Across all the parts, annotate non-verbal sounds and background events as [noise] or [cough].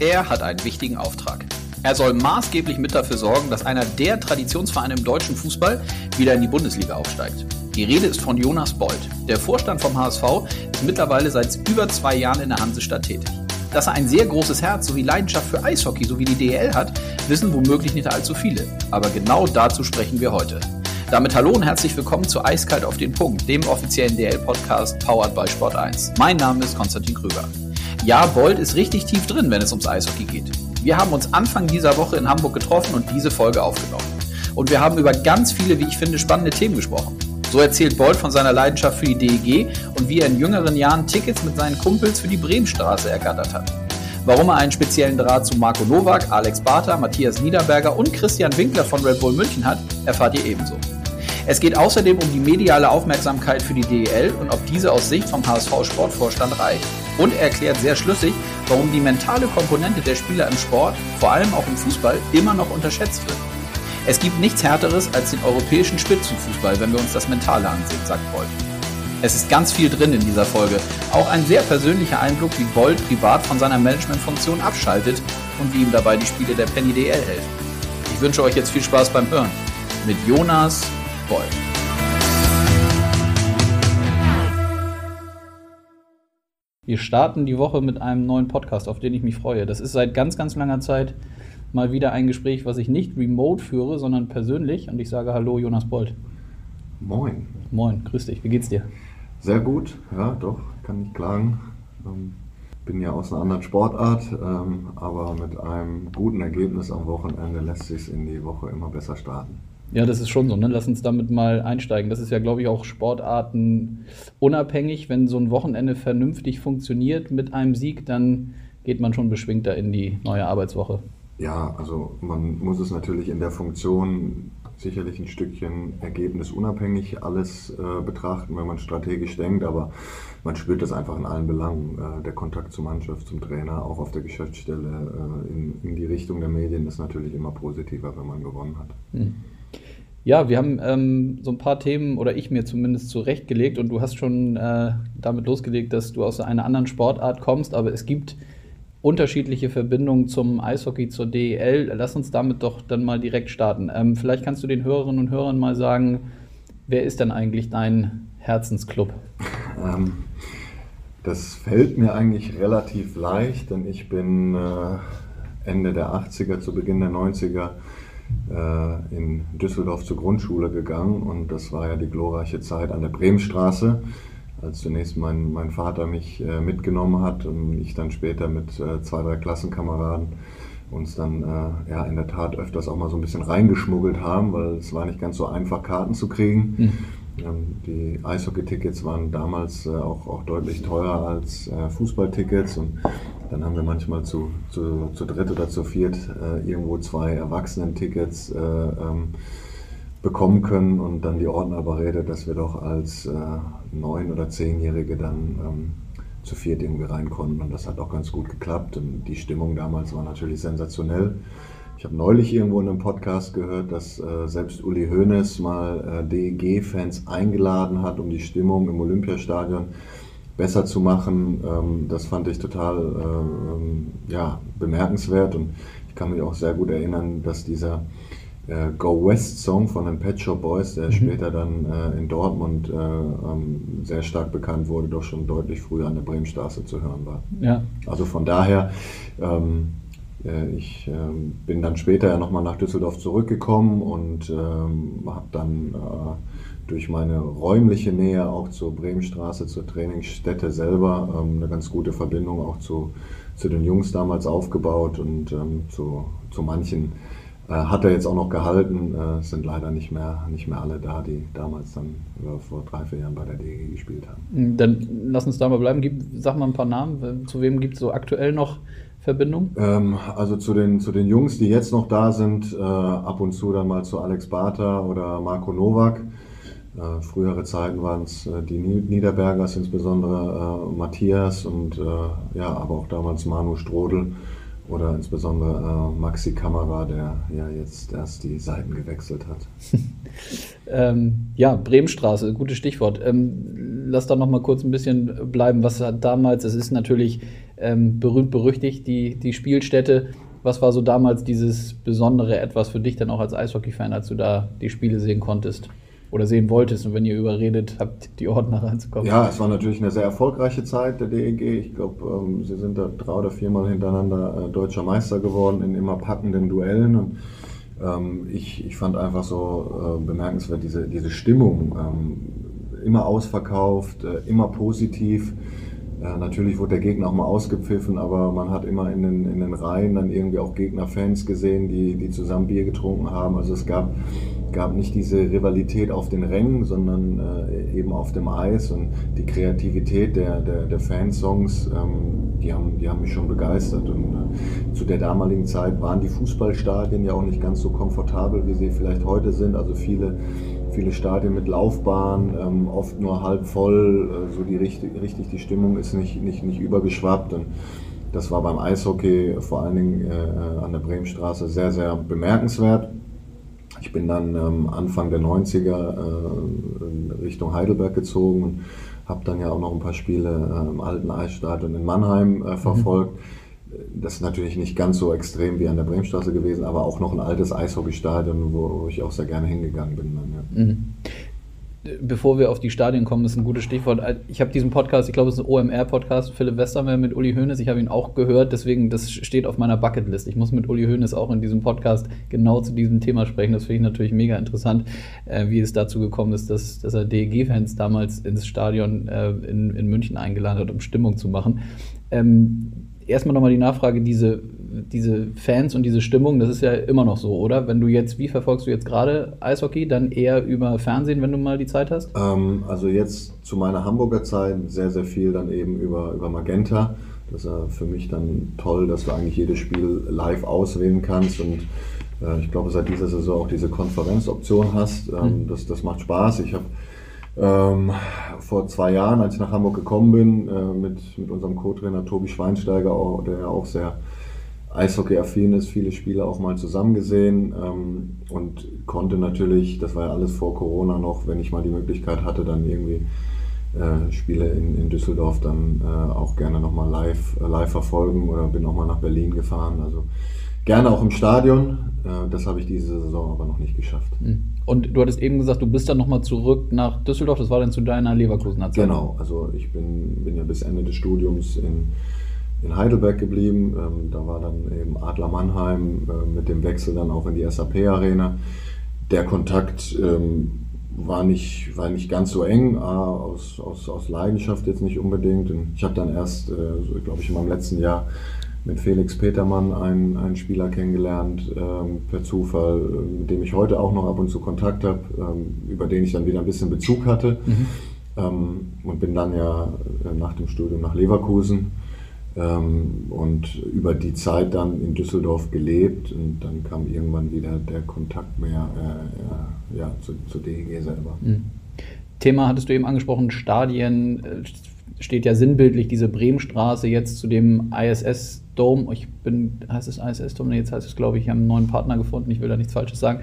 Er hat einen wichtigen Auftrag. Er soll maßgeblich mit dafür sorgen, dass einer der Traditionsvereine im deutschen Fußball wieder in die Bundesliga aufsteigt. Die Rede ist von Jonas Bold. Der Vorstand vom HSV ist mittlerweile seit über zwei Jahren in der Hansestadt tätig. Dass er ein sehr großes Herz sowie Leidenschaft für Eishockey sowie die DL hat, wissen womöglich nicht allzu viele. Aber genau dazu sprechen wir heute. Damit hallo und herzlich willkommen zu Eiskalt auf den Punkt, dem offiziellen DL-Podcast powered by Sport 1. Mein Name ist Konstantin Krüger. Ja, Bold ist richtig tief drin, wenn es ums Eishockey geht. Wir haben uns Anfang dieser Woche in Hamburg getroffen und diese Folge aufgenommen. Und wir haben über ganz viele, wie ich finde, spannende Themen gesprochen. So erzählt Bold von seiner Leidenschaft für die DEG und wie er in jüngeren Jahren Tickets mit seinen Kumpels für die Bremenstraße ergattert hat. Warum er einen speziellen Draht zu Marco Nowak, Alex Barter, Matthias Niederberger und Christian Winkler von Red Bull München hat, erfahrt ihr ebenso. Es geht außerdem um die mediale Aufmerksamkeit für die DEL und ob diese aus Sicht vom HSV Sportvorstand reicht. Und er erklärt sehr schlüssig, warum die mentale Komponente der Spieler im Sport, vor allem auch im Fußball, immer noch unterschätzt wird. Es gibt nichts Härteres als den europäischen Spitzenfußball, wenn wir uns das Mentale ansehen, sagt Bold. Es ist ganz viel drin in dieser Folge. Auch ein sehr persönlicher Einblick, wie Bold privat von seiner Managementfunktion abschaltet und wie ihm dabei die Spiele der Penny DL helfen. Ich wünsche euch jetzt viel Spaß beim Hören. Mit Jonas Bold. Wir starten die Woche mit einem neuen Podcast, auf den ich mich freue. Das ist seit ganz, ganz langer Zeit mal wieder ein Gespräch, was ich nicht remote führe, sondern persönlich. Und ich sage Hallo, Jonas Bold. Moin. Moin, grüß dich. Wie geht's dir? Sehr gut, ja, doch, kann nicht klagen. Ähm, bin ja aus einer anderen Sportart, ähm, aber mit einem guten Ergebnis am Wochenende lässt sich in die Woche immer besser starten. Ja, das ist schon so. Ne? Lass uns damit mal einsteigen. Das ist ja, glaube ich, auch Sportarten unabhängig. Wenn so ein Wochenende vernünftig funktioniert mit einem Sieg, dann geht man schon beschwingter in die neue Arbeitswoche. Ja, also man muss es natürlich in der Funktion sicherlich ein Stückchen ergebnisunabhängig alles äh, betrachten, wenn man strategisch denkt, aber man spürt das einfach in allen Belangen. Äh, der Kontakt zur Mannschaft, zum Trainer, auch auf der Geschäftsstelle, äh, in, in, die Richtung der Medien ist natürlich immer positiver, wenn man gewonnen hat. Mhm. Ja, wir haben ähm, so ein paar Themen, oder ich mir zumindest zurechtgelegt, und du hast schon äh, damit losgelegt, dass du aus einer anderen Sportart kommst, aber es gibt unterschiedliche Verbindungen zum Eishockey, zur DEL. Lass uns damit doch dann mal direkt starten. Ähm, vielleicht kannst du den Hörerinnen und Hörern mal sagen, wer ist denn eigentlich dein Herzensclub? [laughs] Ähm, das fällt mir eigentlich relativ leicht, denn ich bin äh, Ende der 80er, zu Beginn der 90er äh, in Düsseldorf zur Grundschule gegangen und das war ja die glorreiche Zeit an der Bremenstraße, als zunächst mein, mein Vater mich äh, mitgenommen hat und ich dann später mit äh, zwei, drei Klassenkameraden uns dann äh, ja in der Tat öfters auch mal so ein bisschen reingeschmuggelt haben, weil es war nicht ganz so einfach, Karten zu kriegen. Mhm. Ähm, die Eishockey-Tickets waren damals äh, auch, auch deutlich teurer als äh, Fußballtickets und dann haben wir manchmal zu, zu, zu dritt oder zu viert äh, irgendwo zwei Erwachsenen-Tickets äh, ähm, bekommen können und dann die Ordnerberede, dass wir doch als äh, neun- oder zehnjährige dann ähm, zu viert irgendwie rein konnten und das hat auch ganz gut geklappt und die Stimmung damals war natürlich sensationell. Ich habe neulich irgendwo in einem Podcast gehört, dass äh, selbst Uli Hoeneß mal äh, DEG-Fans eingeladen hat, um die Stimmung im Olympiastadion besser zu machen. Ähm, das fand ich total äh, ja, bemerkenswert und ich kann mich auch sehr gut erinnern, dass dieser äh, Go West Song von den Pet Shop Boys, der mhm. später dann äh, in Dortmund äh, ähm, sehr stark bekannt wurde, doch schon deutlich früher an der Bremenstraße zu hören war. Ja. Also von daher, ähm, äh, ich ähm, bin dann später ja nochmal nach Düsseldorf zurückgekommen und ähm, habe dann äh, durch meine räumliche Nähe auch zur Bremenstraße, zur Trainingsstätte selber, ähm, eine ganz gute Verbindung auch zu, zu den Jungs damals aufgebaut und ähm, zu, zu manchen äh, hat er jetzt auch noch gehalten, äh, sind leider nicht mehr, nicht mehr alle da, die damals dann äh, vor drei, vier Jahren bei der DG gespielt haben. Hm, dann lass uns da mal bleiben. Gib, sag mal ein paar Namen. Zu wem gibt es so aktuell noch Verbindung? Ähm, also zu den, zu den Jungs, die jetzt noch da sind, äh, ab und zu dann mal zu Alex Barter oder Marco Nowak. Äh, frühere Zeiten waren es äh, die Niederbergers, insbesondere äh, Matthias und äh, ja, aber auch damals Manu Strodel oder insbesondere äh, Maxi Kamera, der ja jetzt erst die Seiten gewechselt hat. [laughs] ähm, ja, Bremenstraße, gutes Stichwort. Ähm, lass da noch mal kurz ein bisschen bleiben. Was hat damals, es ist natürlich ähm, berühmt berüchtigt, die, die Spielstätte. Was war so damals dieses besondere etwas für dich dann auch als Eishockey-Fan, als du da die Spiele sehen konntest? Oder sehen wolltest und wenn ihr überredet habt, die Ordner reinzukommen. Ja, es war natürlich eine sehr erfolgreiche Zeit der DEG. Ich glaube, ähm, sie sind da drei oder viermal hintereinander äh, deutscher Meister geworden in immer packenden Duellen. Und ähm, ich, ich fand einfach so äh, bemerkenswert diese, diese Stimmung. Ähm, immer ausverkauft, äh, immer positiv. Ja, natürlich wurde der Gegner auch mal ausgepfiffen, aber man hat immer in den, in den Reihen dann irgendwie auch Gegnerfans gesehen, die, die zusammen Bier getrunken haben. Also es gab, gab nicht diese Rivalität auf den Rängen, sondern äh, eben auf dem Eis und die Kreativität der, der, der Fansongs, ähm, die, haben, die haben mich schon begeistert. Und äh, zu der damaligen Zeit waren die Fußballstadien ja auch nicht ganz so komfortabel, wie sie vielleicht heute sind. Also viele viele Stadien mit Laufbahn, ähm, oft nur halb voll, äh, so die richtig, richtig die Stimmung ist nicht, nicht, nicht übergeschwappt. Und das war beim Eishockey vor allen Dingen äh, an der Bremenstraße sehr, sehr bemerkenswert. Ich bin dann ähm, Anfang der 90er äh, Richtung Heidelberg gezogen und habe dann ja auch noch ein paar Spiele äh, im alten Eisstadion in Mannheim äh, verfolgt. Mhm das ist natürlich nicht ganz so extrem wie an der Bremstraße gewesen, aber auch noch ein altes Eishockeystadion, wo, ich auch sehr gerne hingegangen bin. Dann, ja. mhm. Bevor wir auf die Stadien kommen, ist ein gutes Stichwort. Ich habe diesen Podcast, ich glaube, es ist ein OMR-Podcast, Philipp Westermeier mit Uli Hoeneß. Ich habe ihn auch gehört, deswegen, das steht auf meiner Bucketlist. Ich muss mit Uli Hoeneß auch in diesem Podcast genau zu diesem Thema sprechen. Das finde ich natürlich mega interessant, äh, wie es dazu gekommen ist, dass, dass er DEG-Fans damals ins Stadion äh, in, in München eingeladen hat, um Stimmung zu machen. Ähm, erstmal nochmal die Nachfrage, diese, diese Fans und diese Stimmung, das ist ja immer noch so, oder? Wenn du jetzt, wie verfolgst du jetzt gerade Eishockey? Dann eher über Fernsehen, wenn du mal die Zeit hast? Ähm, also jetzt zu meiner Hamburger Zeit sehr, sehr viel dann eben über, über Magenta. Das ist für mich dann toll, dass du eigentlich jedes Spiel live auswählen kannst und äh, ich glaube, seit dieser Saison auch diese Konferenzoption hast. Ähm, mhm. das, das macht Spaß. Ich habe ähm, vor zwei Jahren, als ich nach Hamburg gekommen bin, äh, mit, mit unserem Co-Trainer Tobi Schweinsteiger, auch, der ja auch sehr Eishockey-affin ist, viele Spiele auch mal zusammen gesehen ähm, und konnte natürlich, das war ja alles vor Corona noch, wenn ich mal die Möglichkeit hatte, dann irgendwie äh, Spiele in, in Düsseldorf dann äh, auch gerne nochmal live, äh, live verfolgen oder bin auch mal nach Berlin gefahren. Also gerne auch im Stadion. Äh, das habe ich diese Saison aber noch nicht geschafft. Hm. Und du hattest eben gesagt, du bist dann nochmal zurück nach Düsseldorf. Das war dann zu deiner Leverkusener Zeit. Genau, also ich bin, bin ja bis Ende des Studiums in, in Heidelberg geblieben. Ähm, da war dann eben Adler Mannheim äh, mit dem Wechsel dann auch in die SAP-Arena. Der Kontakt ähm, war, nicht, war nicht ganz so eng, aus, aus, aus Leidenschaft jetzt nicht unbedingt. Ich habe dann erst, äh, glaube ich, in meinem letzten Jahr mit Felix Petermann einen, einen Spieler kennengelernt, ähm, per Zufall, äh, mit dem ich heute auch noch ab und zu Kontakt habe, ähm, über den ich dann wieder ein bisschen Bezug hatte. Mhm. Ähm, und bin dann ja äh, nach dem Studium nach Leverkusen ähm, und über die Zeit dann in Düsseldorf gelebt und dann kam irgendwann wieder der Kontakt mehr äh, ja, zu, zu DEG selber. Mhm. Thema hattest du eben angesprochen, Stadien, äh, steht ja sinnbildlich diese Bremenstraße jetzt zu dem ISS Dome. Ich bin, heißt es ISS Dome? Jetzt heißt es, glaube ich, ich habe einen neuen Partner gefunden. Ich will da nichts Falsches sagen.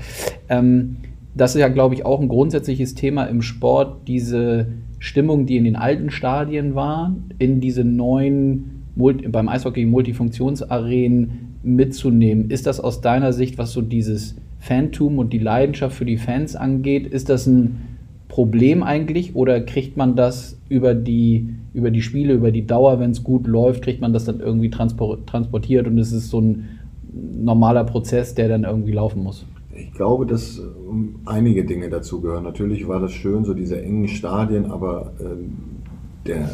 Ähm, das ist ja, glaube ich, auch ein grundsätzliches Thema im Sport, diese Stimmung, die in den alten Stadien war, in diese neuen, beim Eishockey Multifunktionsarenen mitzunehmen. Ist das aus deiner Sicht, was so dieses Fantum und die Leidenschaft für die Fans angeht, ist das ein Problem eigentlich oder kriegt man das über die über die Spiele, über die Dauer, wenn es gut läuft, kriegt man das dann irgendwie transportiert und es ist so ein normaler Prozess, der dann irgendwie laufen muss. Ich glaube, dass ähm, einige Dinge dazu gehören. Natürlich war das schön, so diese engen Stadien, aber ähm, der,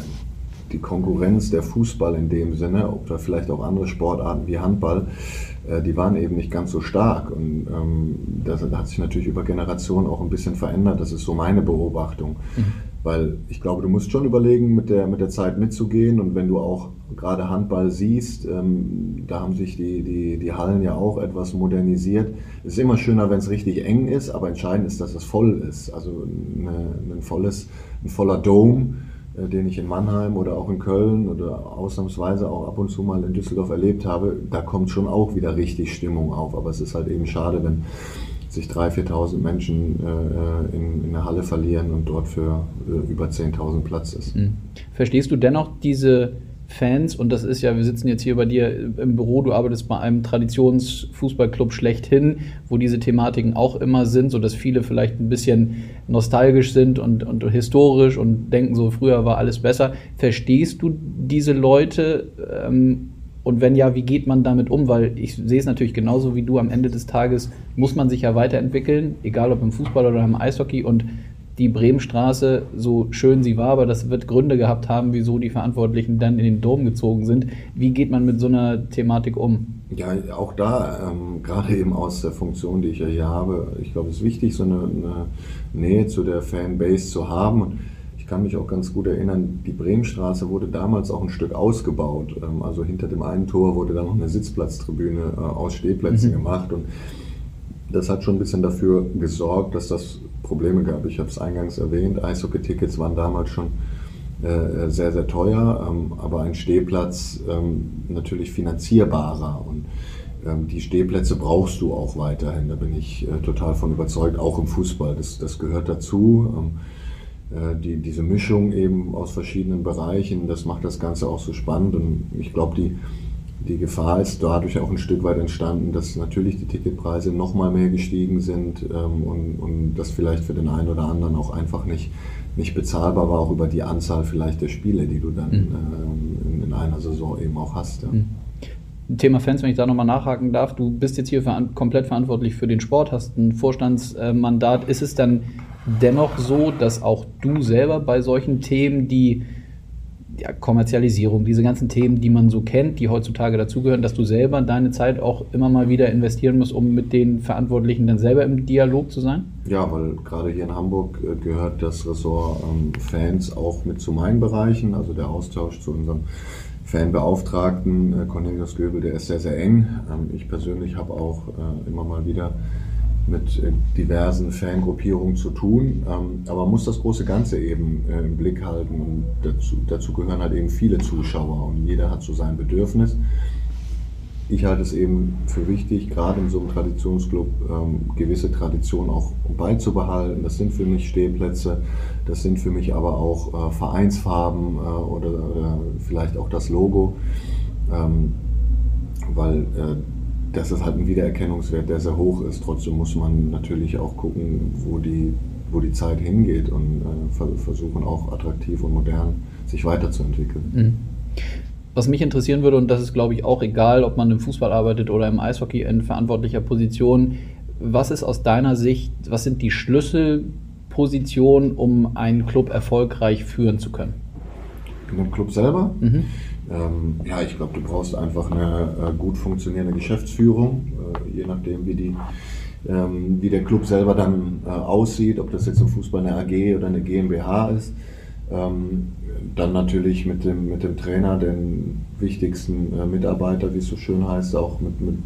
die Konkurrenz, der Fußball in dem Sinne, oder vielleicht auch andere Sportarten wie Handball, äh, die waren eben nicht ganz so stark. Und ähm, das hat sich natürlich über Generationen auch ein bisschen verändert. Das ist so meine Beobachtung. Mhm. Weil ich glaube, du musst schon überlegen, mit der, mit der Zeit mitzugehen. Und wenn du auch gerade Handball siehst, ähm, da haben sich die, die, die Hallen ja auch etwas modernisiert. Es ist immer schöner, wenn es richtig eng ist, aber entscheidend ist, dass es voll ist. Also eine, ein, volles, ein voller Dome, äh, den ich in Mannheim oder auch in Köln oder ausnahmsweise auch ab und zu mal in Düsseldorf erlebt habe, da kommt schon auch wieder richtig Stimmung auf. Aber es ist halt eben schade, wenn sich 3.000, 4.000 Menschen äh, äh, in, in der Halle verlieren und dort für äh, über 10.000 Platz ist. Mhm. Verstehst du dennoch diese Fans, und das ist ja, wir sitzen jetzt hier bei dir im Büro, du arbeitest bei einem Traditionsfußballclub schlechthin, wo diese Thematiken auch immer sind, sodass viele vielleicht ein bisschen nostalgisch sind und, und historisch und denken so, früher war alles besser. Verstehst du diese Leute? Ähm, und wenn ja, wie geht man damit um? Weil ich sehe es natürlich genauso wie du. Am Ende des Tages muss man sich ja weiterentwickeln, egal ob im Fußball oder im Eishockey. Und die Bremenstraße, so schön sie war, aber das wird Gründe gehabt haben, wieso die Verantwortlichen dann in den Dom gezogen sind. Wie geht man mit so einer Thematik um? Ja, auch da, ähm, gerade eben aus der Funktion, die ich ja hier habe, ich glaube, es ist wichtig, so eine, eine Nähe zu der Fanbase zu haben. Und ich kann mich auch ganz gut erinnern, die Bremenstraße wurde damals auch ein Stück ausgebaut. Ähm, also hinter dem einen Tor wurde dann noch eine Sitzplatztribüne äh, aus Stehplätzen mhm. gemacht. Und das hat schon ein bisschen dafür gesorgt, dass das Probleme gab. Ich habe es eingangs erwähnt, Eishockey-Tickets waren damals schon äh, sehr, sehr teuer, ähm, aber ein Stehplatz ähm, natürlich finanzierbarer. Und ähm, die Stehplätze brauchst du auch weiterhin, da bin ich äh, total von überzeugt, auch im Fußball. Das, das gehört dazu. Äh, die, diese Mischung eben aus verschiedenen Bereichen, das macht das Ganze auch so spannend. Und ich glaube, die die Gefahr ist dadurch auch ein Stück weit entstanden, dass natürlich die Ticketpreise noch mal mehr gestiegen sind ähm, und, und das vielleicht für den einen oder anderen auch einfach nicht, nicht bezahlbar war, auch über die Anzahl vielleicht der Spiele, die du dann mhm. ähm, in, in, einer Saison eben auch hast. Ja. Mhm. Thema Fans, wenn ich da nochmal nachhaken darf, du bist jetzt hier ver komplett verantwortlich für den Sport, hast ein Vorstandsmandat. Ist es dann dennoch so, dass auch du selber bei solchen Themen, die ja, Kommerzialisierung, diese ganzen Themen, die man so kennt, die heutzutage dazugehören, dass du selber deine Zeit auch immer mal wieder investieren musst, um mit den Verantwortlichen dann selber im Dialog zu sein? Ja, weil gerade hier in Hamburg äh, gehört das Ressort ähm, Fans auch mit zu meinen Bereichen, also der Austausch zu unserem Fanbeauftragten äh, Cornelius Göbel, der ist sehr, sehr eng. Ähm, ich persönlich habe auch äh, immer mal wieder mit äh, diversen Fangruppierungen zu tun. Ähm, aber man muss das große Ganze eben äh, im Blick halten. Und dazu, dazu gehören halt eben viele Zuschauer und jeder hat so sein Bedürfnis. Ich halte es eben für wichtig, gerade in so einem Traditionsclub ähm, gewisse Traditionen auch beizubehalten. Das sind für mich Stehplätze, das sind für mich aber auch äh, Vereinsfarben oder, vielleicht auch das Logo, ähm, weil das ist halt ein Wiedererkennungswert, der sehr hoch ist. Trotzdem muss man natürlich auch gucken, wo die, wo die Zeit hingeht und äh, versuchen auch attraktiv und modern sich weiterzuentwickeln. Mhm. Was mich interessieren würde, und das ist, glaube ich, auch egal, ob man im Fußball arbeitet oder im Eishockey in verantwortlicher Position, was ist aus deiner Sicht, was sind die Schlüsselpositionen, um einen Club erfolgreich führen zu können? In dem Club selber? Mhm. Ähm, ja, ich glaube, du brauchst einfach eine äh, gut funktionierende Geschäftsführung, äh, je nachdem, wie, die, ähm, wie der Club selber dann äh, aussieht, ob das jetzt im Fußball eine AG oder eine GmbH ist. Ähm, dann natürlich mit dem, mit dem Trainer, den wichtigsten äh, Mitarbeiter, wie es so schön heißt, auch mit, mit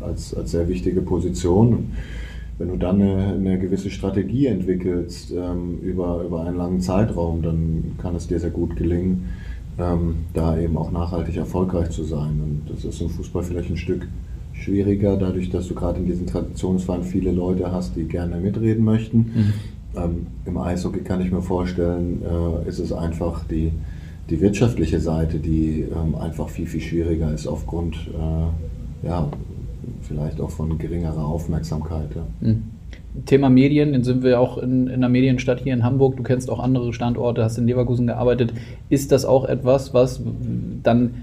als, als sehr wichtige Position. wenn du dann eine, eine gewisse Strategie entwickelst ähm, über, über einen langen Zeitraum, dann kann es dir sehr gut gelingen, ähm, da eben auch nachhaltig erfolgreich zu sein. Und das ist im Fußball vielleicht ein Stück schwieriger, dadurch, dass du gerade in diesen Traditionsvereinen viele Leute hast, die gerne mitreden möchten. Mhm. Ähm, Im Eishockey kann ich mir vorstellen, äh, ist es einfach die, die wirtschaftliche Seite, die ähm, einfach viel, viel schwieriger ist aufgrund, äh, ja, vielleicht auch von geringerer Aufmerksamkeit. Ja. Mhm. Thema Medien, dann sind wir auch in, in einer Medienstadt hier in Hamburg. Du kennst auch andere Standorte, hast in Leverkusen gearbeitet. Ist das auch etwas, was dann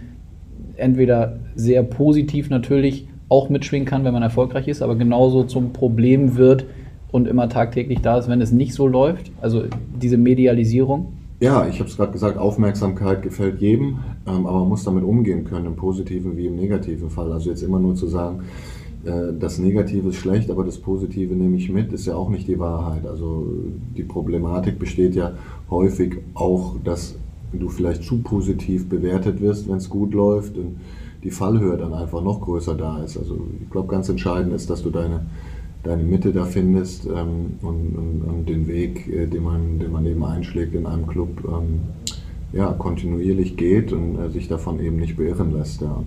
entweder sehr positiv natürlich auch mitschwingen kann, wenn man erfolgreich ist, aber genauso zum Problem wird und immer tagtäglich da ist, wenn es nicht so läuft? Also diese Medialisierung? Ja, ich habe es gerade gesagt, Aufmerksamkeit gefällt jedem, ähm, aber man muss damit umgehen können, im positiven wie im negativen Fall. Also jetzt immer nur zu sagen, das Negative ist schlecht, aber das Positive nehme ich mit, ist ja auch nicht die Wahrheit. Also die Problematik besteht ja häufig auch, dass du vielleicht zu positiv bewertet wirst, wenn es gut läuft und die Fallhöhe dann einfach noch größer da ist. Also ich glaube, ganz entscheidend ist, dass du deine, deine Mitte da findest ähm, und, und, und, den Weg, äh, den, man, den man eben einschlägt in einem Club, ähm, ja, kontinuierlich geht und äh, sich davon eben nicht beirren lässt. Ja.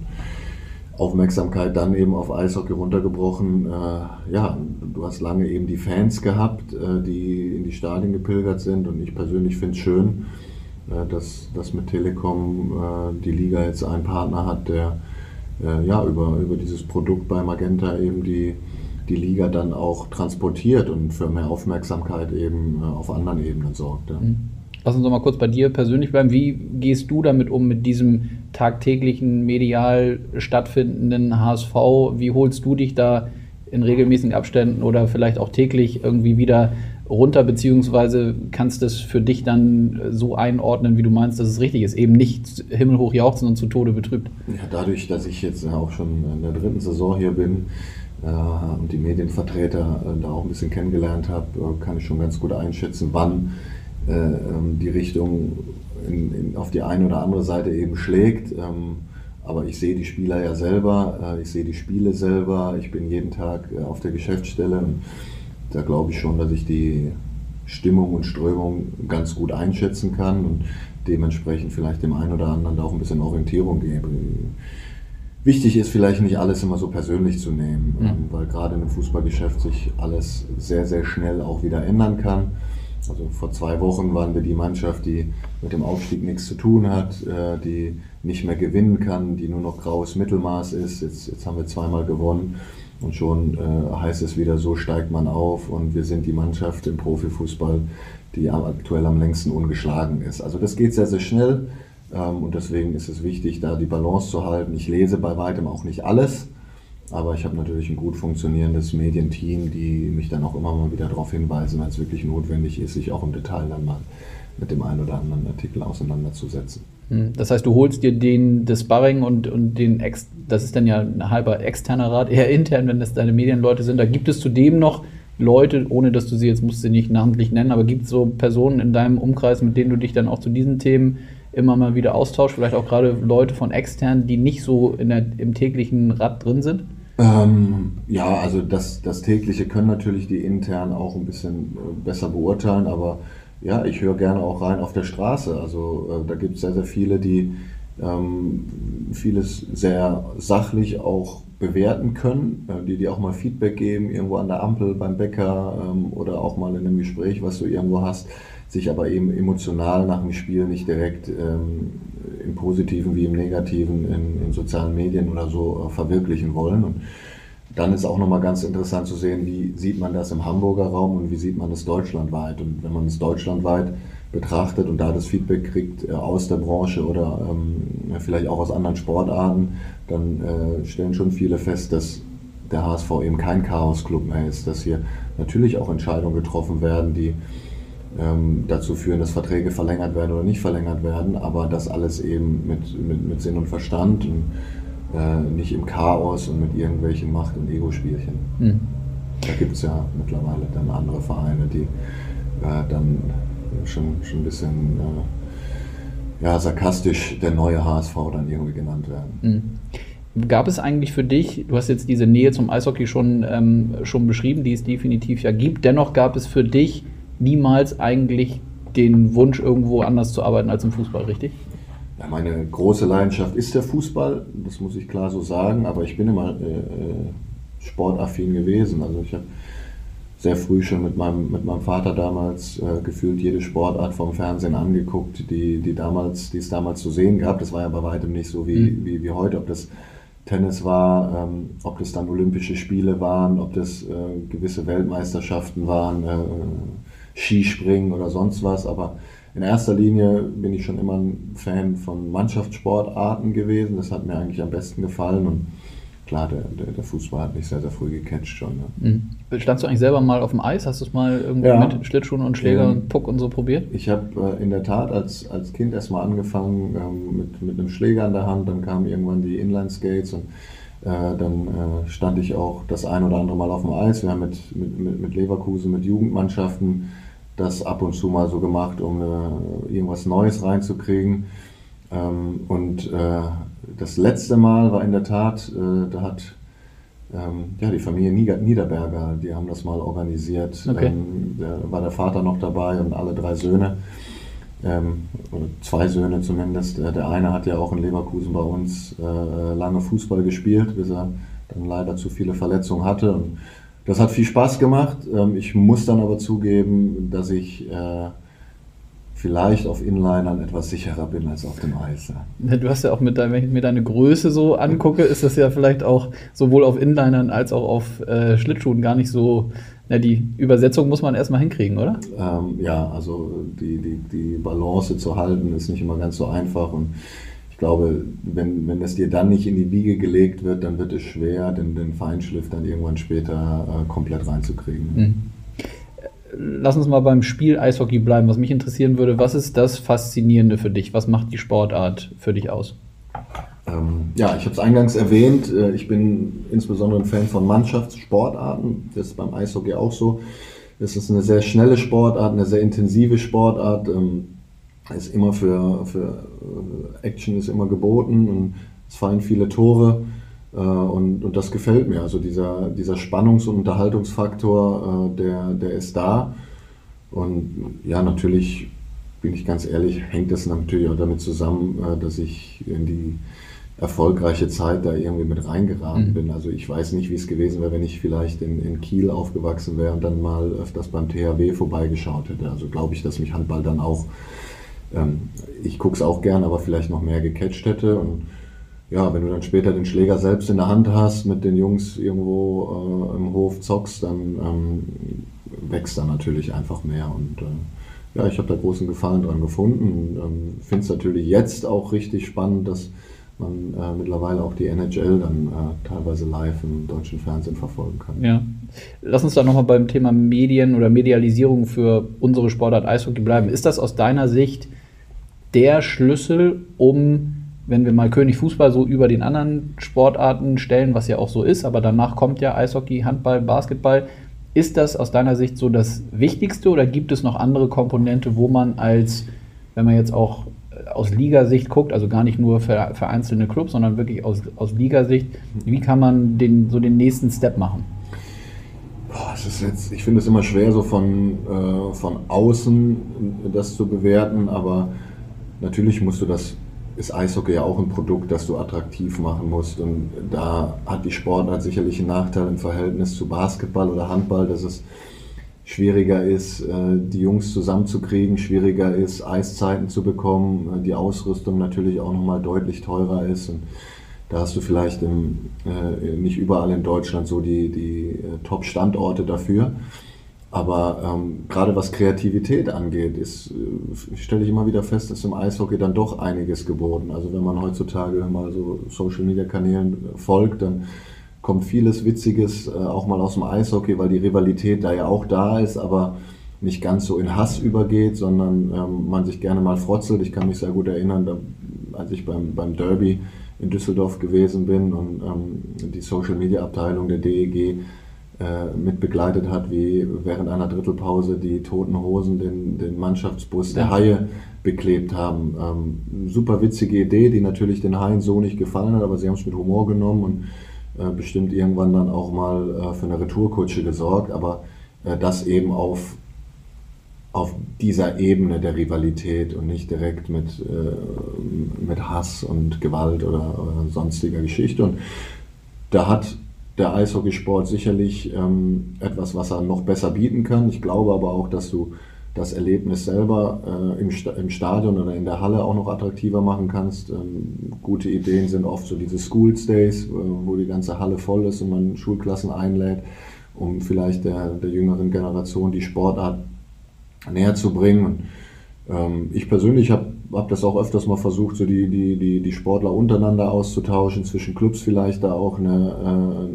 Aufmerksamkeit dann eben auf Eishockey runtergebrochen. Äh, ja, du hast lange eben die Fans gehabt, äh, die in die Stadien gepilgert sind und ich persönlich finde es schön, äh, dass, dass mit Telekom äh, die Liga jetzt einen Partner hat, der äh, ja, über, über dieses Produkt bei Magenta eben die, die Liga dann auch transportiert und für mehr Aufmerksamkeit eben auf anderen Ebenen sorgt. Ja. Mhm. Lass uns doch mal kurz bei dir persönlich bleiben. Wie gehst du damit um, mit diesem tagtäglichen medial stattfindenden HSV? Wie holst du dich da in regelmäßigen Abständen oder vielleicht auch täglich irgendwie wieder runter, beziehungsweise kannst du es für dich dann so einordnen, wie du meinst, dass es richtig ist. Eben nicht himmelhoch jauchzen und zu Tode betrübt. Ja, dadurch, dass ich jetzt auch schon in der dritten Saison hier bin äh, und die Medienvertreter äh, da auch ein bisschen kennengelernt habe, äh, kann ich schon ganz gut einschätzen, wann die Richtung in, in, auf die eine oder andere Seite eben schlägt. Ähm, aber ich sehe die Spieler ja selber, äh, ich sehe die Spiele selber, ich bin jeden Tag äh, auf der Geschäftsstelle. Und, da glaube ich schon, dass ich die Stimmung und Strömung ganz gut einschätzen kann und dementsprechend vielleicht dem einen oder anderen da auch ein bisschen Orientierung gebe. Wichtig ist vielleicht nicht alles immer so persönlich zu nehmen, mhm. weil gerade im Fußballgeschäft sich alles sehr, sehr schnell auch wieder ändern kann. Also vor zwei Wochen waren wir die Mannschaft, die mit dem Aufstieg nichts zu tun hat, äh, die nicht mehr gewinnen kann, die nur noch graues Mittelmaß ist. Jetzt, jetzt haben wir zweimal gewonnen. Und schon äh, heißt es wieder, so steigt man auf und wir sind die Mannschaft im Profifußball, die aktuell am längsten ungeschlagen ist. Also das geht sehr, sehr schnell ähm, und deswegen ist es wichtig, da die Balance zu halten. Ich lese bei weitem auch nicht alles, aber ich habe natürlich ein gut funktionierendes Medienteam, die mich dann auch immer mal wieder darauf hinweisen, wenn es wirklich notwendig ist, sich auch im Detail dann mal mit dem einen oder anderen Artikel auseinanderzusetzen. Hm. Das heißt, du holst dir den, das Sparring und, und den Ex, das ist dann ja ein halber externer Rat, eher intern, wenn das deine Medienleute sind. Da gibt es zudem noch Leute, ohne dass du sie jetzt musst sie nicht namentlich nennen, aber gibt es so Personen in deinem Umkreis, mit denen du dich dann auch zu diesen Themen immer mal wieder austauschst? Vielleicht auch gerade Leute von extern, die nicht so der, im täglichen Rad drin sind? Ähm, ja, also das, das tägliche können natürlich die intern auch ein bisschen äh, besser beurteilen, aber ja, ich höre gerne auch rein auf der Straße. Also äh, da gibt es sehr, sehr viele, die ähm, vieles sehr sachlich auch bewerten können, äh, die dir auch mal Feedback geben, irgendwo an der Ampel beim Bäcker ähm, oder auch mal in einem Gespräch, was du irgendwo hast, sich aber eben emotional nach dem Spiel nicht direkt ähm, im Positiven wie im Negativen in, in sozialen Medien oder so äh, verwirklichen wollen. Und dann ist auch nochmal ganz interessant zu sehen, wie sieht man das im Hamburger Raum und wie sieht man das deutschlandweit. Und wenn man es deutschlandweit betrachtet und da das Feedback kriegt äh, aus der Branche oder ähm, vielleicht auch aus anderen Sportarten, dann äh, stellen schon viele fest, dass der HSV eben kein Chaos-Club mehr ist, dass hier natürlich auch Entscheidungen getroffen werden, die ähm, dazu führen, dass Verträge verlängert werden oder nicht verlängert werden, aber das alles eben mit, mit, mit Sinn und Verstand und äh, nicht im Chaos und mit irgendwelchen Macht- und Ego-Spielchen. Mhm. Da gibt es ja mittlerweile dann andere Vereine, die äh, dann schon, schon ein bisschen äh, ja, sarkastisch der neue HSV dann irgendwie genannt werden. Mhm. Gab es eigentlich für dich, du hast jetzt diese Nähe zum Eishockey schon, ähm, schon beschrieben, die es definitiv ja gibt, dennoch gab es für dich niemals eigentlich den Wunsch, irgendwo anders zu arbeiten als im Fußball, richtig? Ja, meine große Leidenschaft ist der Fußball, das muss ich klar so sagen, aber ich bin immer äh, äh sportaffin gewesen. Also ich habe sehr früh schon mit meinem, mit meinem Vater damals äh, gefühlt jede Sportart vom Fernsehen angeguckt, die, die, damals, die es damals zu sehen gab. Das war ja bei weitem nicht so wie, mhm. wie, wie heute, ob das Tennis war, ähm, ob das dann Olympische Spiele waren, ob das äh, gewisse Weltmeisterschaften waren, äh, Skispringen oder sonst was. Aber in erster Linie bin ich schon immer ein Fan von Mannschaftssportarten gewesen. Das hat mir eigentlich am besten gefallen und klar, der, der, der Fußball hat mich sehr, sehr früh gecatcht schon. Ne? Mhm. Standst du eigentlich selber mal auf dem Eis? Hast du es mal irgendwie ja. mit Schlittschuhen und Schläger und Puck und so probiert? Ich habe äh, in der Tat als, als Kind erstmal angefangen ähm, mit, mit einem Schläger in der Hand, dann kamen irgendwann die Inline-Skates und dann äh, stand ich auch das ein oder andere Mal auf dem Eis. Wir haben mit, mit, mit, Leverkusen, mit Jugendmannschaften das ab und zu mal so gemacht, um äh, irgendwas Neues reinzukriegen. Ähm, und äh, das letzte Mal war in der Tat, äh, da hat ähm, ja, die Familie Niederberger, die haben das mal organisiert. Okay. Ähm, da war der Vater noch dabei und alle drei Söhne. Ähm, zwei Söhne zumindest. Der, der, eine hat ja auch in Leverkusen bei uns äh, lange Fußball gespielt, bis er dann leider zu viele Verletzungen hatte. Und das hat viel Spaß gemacht. Ähm, ich muss dann aber zugeben, dass ich äh, vielleicht auf Inlinern etwas sicherer bin als auf dem Eis. Ja. Du hast ja auch mit deiner, wenn ich mir deine Größe so angucke, ist das ja vielleicht auch sowohl auf Inlinern als auch auf äh, Schlittschuhen gar nicht so. Na, die Übersetzung muss man erstmal hinkriegen, oder? Ähm, ja, also die, die, die Balance zu halten ist nicht immer ganz so einfach und ich glaube, wenn, wenn es dir dann nicht in die Wiege gelegt wird, dann wird es schwer, den, den Feinschliff dann irgendwann später äh, komplett reinzukriegen. Mhm lass uns mal beim Spiel Eishockey bleiben. Was mich interessieren würde, was ist das Faszinierende für dich? Was macht die Sportart für dich aus? Ähm, ja, ich habe es eingangs erwähnt. Äh, ich bin insbesondere ein Fan von Mannschaftssportarten. Das ist beim Eishockey auch so. Es ist eine sehr schnelle Sportart, eine sehr intensive Sportart. Ähm, ist immer für, für äh, Action ist immer geboten und es fallen viele Tore. Äh, und, und das gefällt mir. Also dieser, dieser Spannungs- und Unterhaltungsfaktor, äh, der, der ist da. Und ja, natürlich bin ich ganz ehrlich, hängt das natürlich auch damit zusammen, äh, dass ich in die erfolgreiche Zeit da irgendwie mit reingeraten mhm. bin. Also ich weiß nicht, wie es gewesen wäre, wenn ich vielleicht in, in Kiel aufgewachsen wäre und dann mal öfters beim THW vorbeigeschaut hätte. Also glaube ich, dass mich Handball dann auch, ähm, ich gucke es auch gern, aber vielleicht noch mehr gecatcht hätte. Und ja, wenn du dann später den Schläger selbst in der Hand hast, mit den Jungs irgendwo äh, im Hof zockst, dann ähm, wächst da natürlich einfach mehr. Und äh, ja, ich habe da großen Gefallen dran gefunden. Ähm, Finde es natürlich jetzt auch richtig spannend, dass man äh, mittlerweile auch die NHL dann äh, teilweise live im deutschen Fernsehen verfolgen kann. Ja. Lass uns da nochmal beim Thema Medien oder Medialisierung für unsere Sportart Eishockey bleiben. Ist das aus deiner Sicht der Schlüssel, um wenn wir mal König Fußball so über den anderen Sportarten stellen, was ja auch so ist, aber danach kommt ja Eishockey, Handball, Basketball. Ist das aus deiner Sicht so das Wichtigste oder gibt es noch andere Komponente, wo man als, wenn man jetzt auch aus Ligasicht guckt, also gar nicht nur für, für einzelne Clubs, sondern wirklich aus, aus Ligasicht, wie kann man den, so den nächsten Step machen? Boah, jetzt, ich finde es immer schwer, so von, äh, von außen das zu bewerten, aber natürlich musst du das ist Eishockey ja auch ein Produkt, das du attraktiv machen musst. Und da hat die Sportart sicherlich einen Nachteil im Verhältnis zu Basketball oder Handball, dass es schwieriger ist, äh, die Jungs zusammenzukriegen, schwieriger ist, Eiszeiten zu bekommen, äh, die Ausrüstung natürlich auch nochmal deutlich teurer ist. Und da hast du vielleicht im, äh, nicht überall in Deutschland so die, die Top-Standorte dafür. Aber ähm, gerade was Kreativität angeht, ist, stelle ich immer wieder fest, dass im Eishockey dann doch einiges geboten. Also wenn man heutzutage mal so Social-Media-Kanälen folgt, dann kommt vieles Witziges äh, auch mal aus dem Eishockey, weil die Rivalität da ja auch da ist, aber nicht ganz so in Hass übergeht, sondern ähm, man sich gerne mal frotzelt. Ich kann mich sehr gut erinnern, da, als ich beim, beim Derby in Düsseldorf gewesen bin und ähm, die Social-Media-Abteilung der DEG äh, mit begleitet hat, wie während einer Drittelpause die Toten Hosen den, den Mannschaftsbus der Haie beklebt haben. Ähm, super witzige Idee, die natürlich den Haien so nicht gefallen hat, aber sie haben es mit Humor genommen und äh, bestimmt irgendwann dann auch mal äh, für eine Retourkutsche gesorgt, aber äh, das eben auf, auf dieser Ebene der Rivalität und nicht direkt mit, äh, mit Hass und Gewalt oder, oder sonstiger Geschichte. Und da hat der Eishockeysport sicherlich ähm, etwas, was er noch besser bieten kann. Ich glaube aber auch, dass du das Erlebnis selber äh, im, Sta im, Stadion oder in der Halle auch noch attraktiver machen kannst. Ähm, gute Ideen sind oft so diese School Stays, äh, wo die ganze Halle voll ist und man Schulklassen einlädt, um vielleicht der, der jüngeren Generation die Sportart näher zu bringen. Und, ähm, ich persönlich habe hab das auch öfters mal versucht, so die, die, die, die Sportler untereinander auszutauschen, zwischen Clubs vielleicht da auch eine,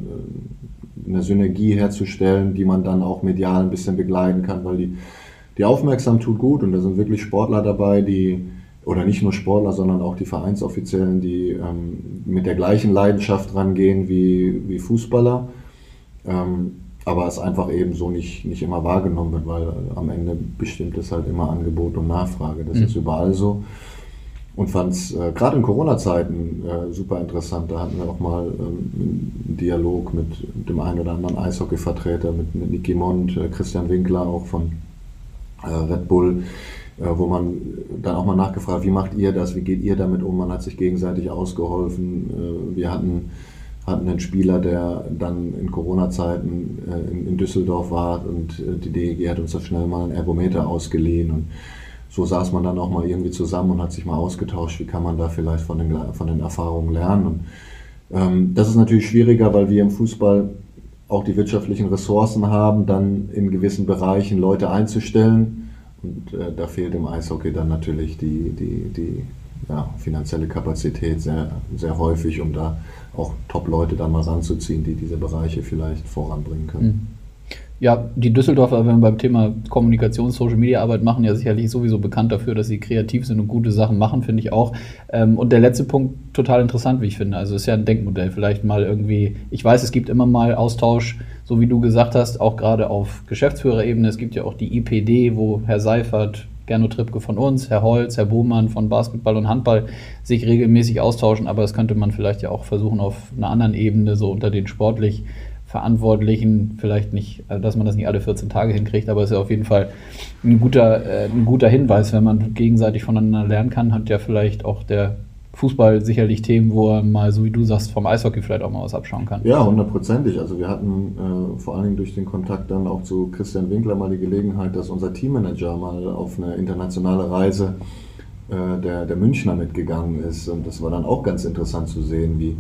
äh, eine Synergie herzustellen, die man dann auch medial ein bisschen begleiten kann, weil die, die Aufmerksam tut gut und da sind wirklich Sportler dabei, die, oder nicht nur Sportler, sondern auch die Vereinsoffiziellen, die ähm, mit der gleichen Leidenschaft rangehen wie, wie Fußballer. Ähm, aber es einfach eben so nicht, nicht immer wahrgenommen wird, weil am Ende bestimmt es halt immer Angebot und Nachfrage. Das mhm. ist überall so. Und fand es äh, gerade in Corona-Zeiten äh, super interessant. Da hatten wir auch mal ähm, einen Dialog mit dem einen oder anderen Eishockey-Vertreter, mit, mit Niki Mond, äh, Christian Winkler auch von Red Bull, äh, wo man dann auch mal nachgefragt, wie macht ihr das, wie geht ihr damit um? Man hat sich gegenseitig ausgeholfen. Äh, wir hatten hatten einen Spieler, der dann in Corona-Zeiten äh, in, in, Düsseldorf war und äh, die DEG hat uns da schnell mal einen Ergometer ausgeliehen und so saß man dann auch mal irgendwie zusammen und hat sich mal ausgetauscht, wie kann man da vielleicht von den, von den Erfahrungen lernen. Und, ähm, das ist natürlich schwieriger, weil wir im Fußball auch die wirtschaftlichen Ressourcen haben, dann in gewissen Bereichen Leute einzustellen. Und äh, da fehlt im Eishockey dann natürlich die, die, die ja, finanzielle Kapazität sehr, sehr häufig, um da auch Top-Leute dann mal ranzuziehen, die diese Bereiche vielleicht voranbringen können. Mhm. Ja, die Düsseldorfer, wenn wir beim Thema Kommunikation, Social Media Arbeit machen, ja sicherlich sowieso bekannt dafür, dass sie kreativ sind und gute Sachen machen, finde ich auch. Ähm, und der letzte Punkt total interessant, wie ich finde. Also ist ja ein Denkmodell. Vielleicht mal irgendwie, ich weiß, es gibt immer mal Austausch, so wie du gesagt hast, auch gerade auf Geschäftsführerebene. Es gibt ja auch die IPD, wo Herr Seifert, Gernot Trippke von uns, Herr Holz, Herr Bohmann von Basketball und Handball sich regelmäßig austauschen. Aber das könnte man vielleicht ja auch versuchen auf einer anderen Ebene, so unter den sportlich Verantwortlichen vielleicht nicht, also dass man das nicht alle 14 Tage hinkriegt, aber es ist ja auf jeden Fall ein guter, äh, ein guter Hinweis, wenn man gegenseitig voneinander lernen kann, hat ja vielleicht auch der Fußball sicherlich Themen, wo er mal, so wie du sagst, vom Eishockey vielleicht auch mal was abschauen kann. Ja, hundertprozentig. Also wir hatten äh, vor allen Dingen durch den Kontakt dann auch zu Christian Winkler mal die Gelegenheit, dass unser Teammanager mal auf eine internationale Reise äh, der, der Münchner mitgegangen ist. Und das war dann auch ganz interessant zu sehen, wie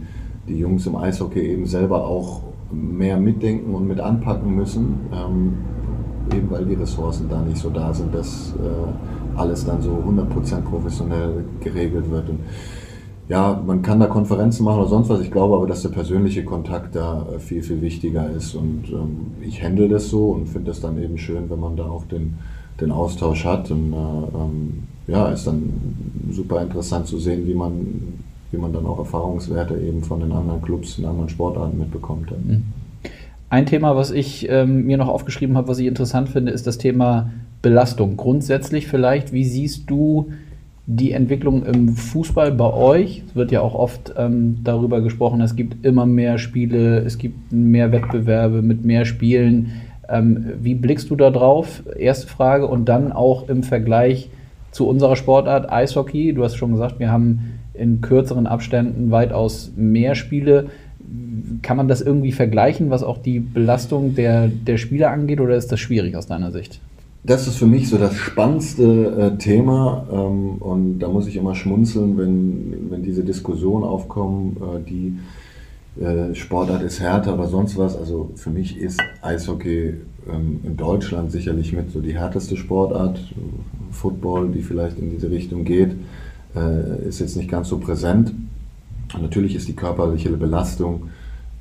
die Jungs im Eishockey eben selber auch mehr mitdenken und mit anpacken müssen, ähm, eben weil die Ressourcen da nicht so da sind, dass äh, alles dann so 100% professionell geregelt wird. Und ja, man kann da Konferenzen machen oder sonst was. Ich glaube aber, dass der persönliche Kontakt da äh, viel, viel wichtiger ist. Und ähm, ich handle das so und finde das dann eben schön, wenn man da auch den, den Austausch hat. Und äh, ähm, ja, ist dann super interessant zu sehen, wie man wie man dann auch Erfahrungswerte eben von den anderen Clubs in anderen Sportarten mitbekommt. Mhm. Ein Thema, was ich ähm, mir noch aufgeschrieben habe, was ich interessant finde, ist das Thema Belastung. Grundsätzlich vielleicht, wie siehst du die Entwicklung im Fußball bei euch? Es wird ja auch oft ähm, darüber gesprochen, es gibt immer mehr Spiele, es gibt mehr Wettbewerbe mit mehr Spielen. Ähm, wie blickst du da drauf? Erste Frage. Und dann auch im Vergleich zu unserer Sportart Eishockey. Du hast schon gesagt, wir haben in kürzeren Abständen weitaus mehr Spiele. Kann man das irgendwie vergleichen, was auch die Belastung der, der Spieler angeht, oder ist das schwierig aus deiner Sicht? Das ist für mich so das spannendste äh, Thema ähm, und da muss ich immer schmunzeln, wenn, wenn diese Diskussionen aufkommen, äh, die äh, Sportart ist härter oder sonst was. Also für mich ist Eishockey ähm, in Deutschland sicherlich mit so die härteste Sportart. Football, die vielleicht in diese Richtung geht äh, ist jetzt nicht ganz so präsent. Und natürlich ist die körperliche Belastung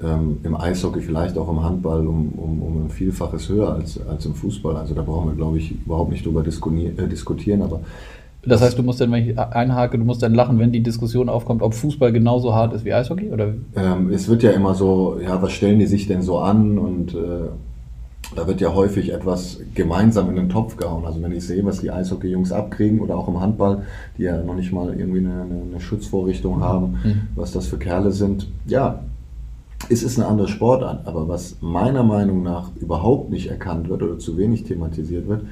ähm, im Eishockey, vielleicht auch im Handball, um, um, um ein Vielfaches höher als, als im Fußball. Also da brauchen wir, glaube ich, überhaupt nicht drüber äh, diskutieren. Aber das heißt, du musst dann, wenn ich einhake, du musst dann lachen, wenn die Diskussion aufkommt, ob Fußball genauso hart ist wie Eishockey? Oder? Ähm, es wird ja immer so, ja, was stellen die sich denn so an? Und äh, da wird ja häufig etwas gemeinsam in den Topf gehauen. Also wenn ich sehe, was die Eishockey-Jungs abkriegen oder auch im Handball, die ja noch nicht mal irgendwie eine, eine Schutzvorrichtung haben, mhm. was das für Kerle sind. Ja, es ist eine andere Sportart, aber was meiner Meinung nach überhaupt nicht erkannt wird oder zu wenig thematisiert wird,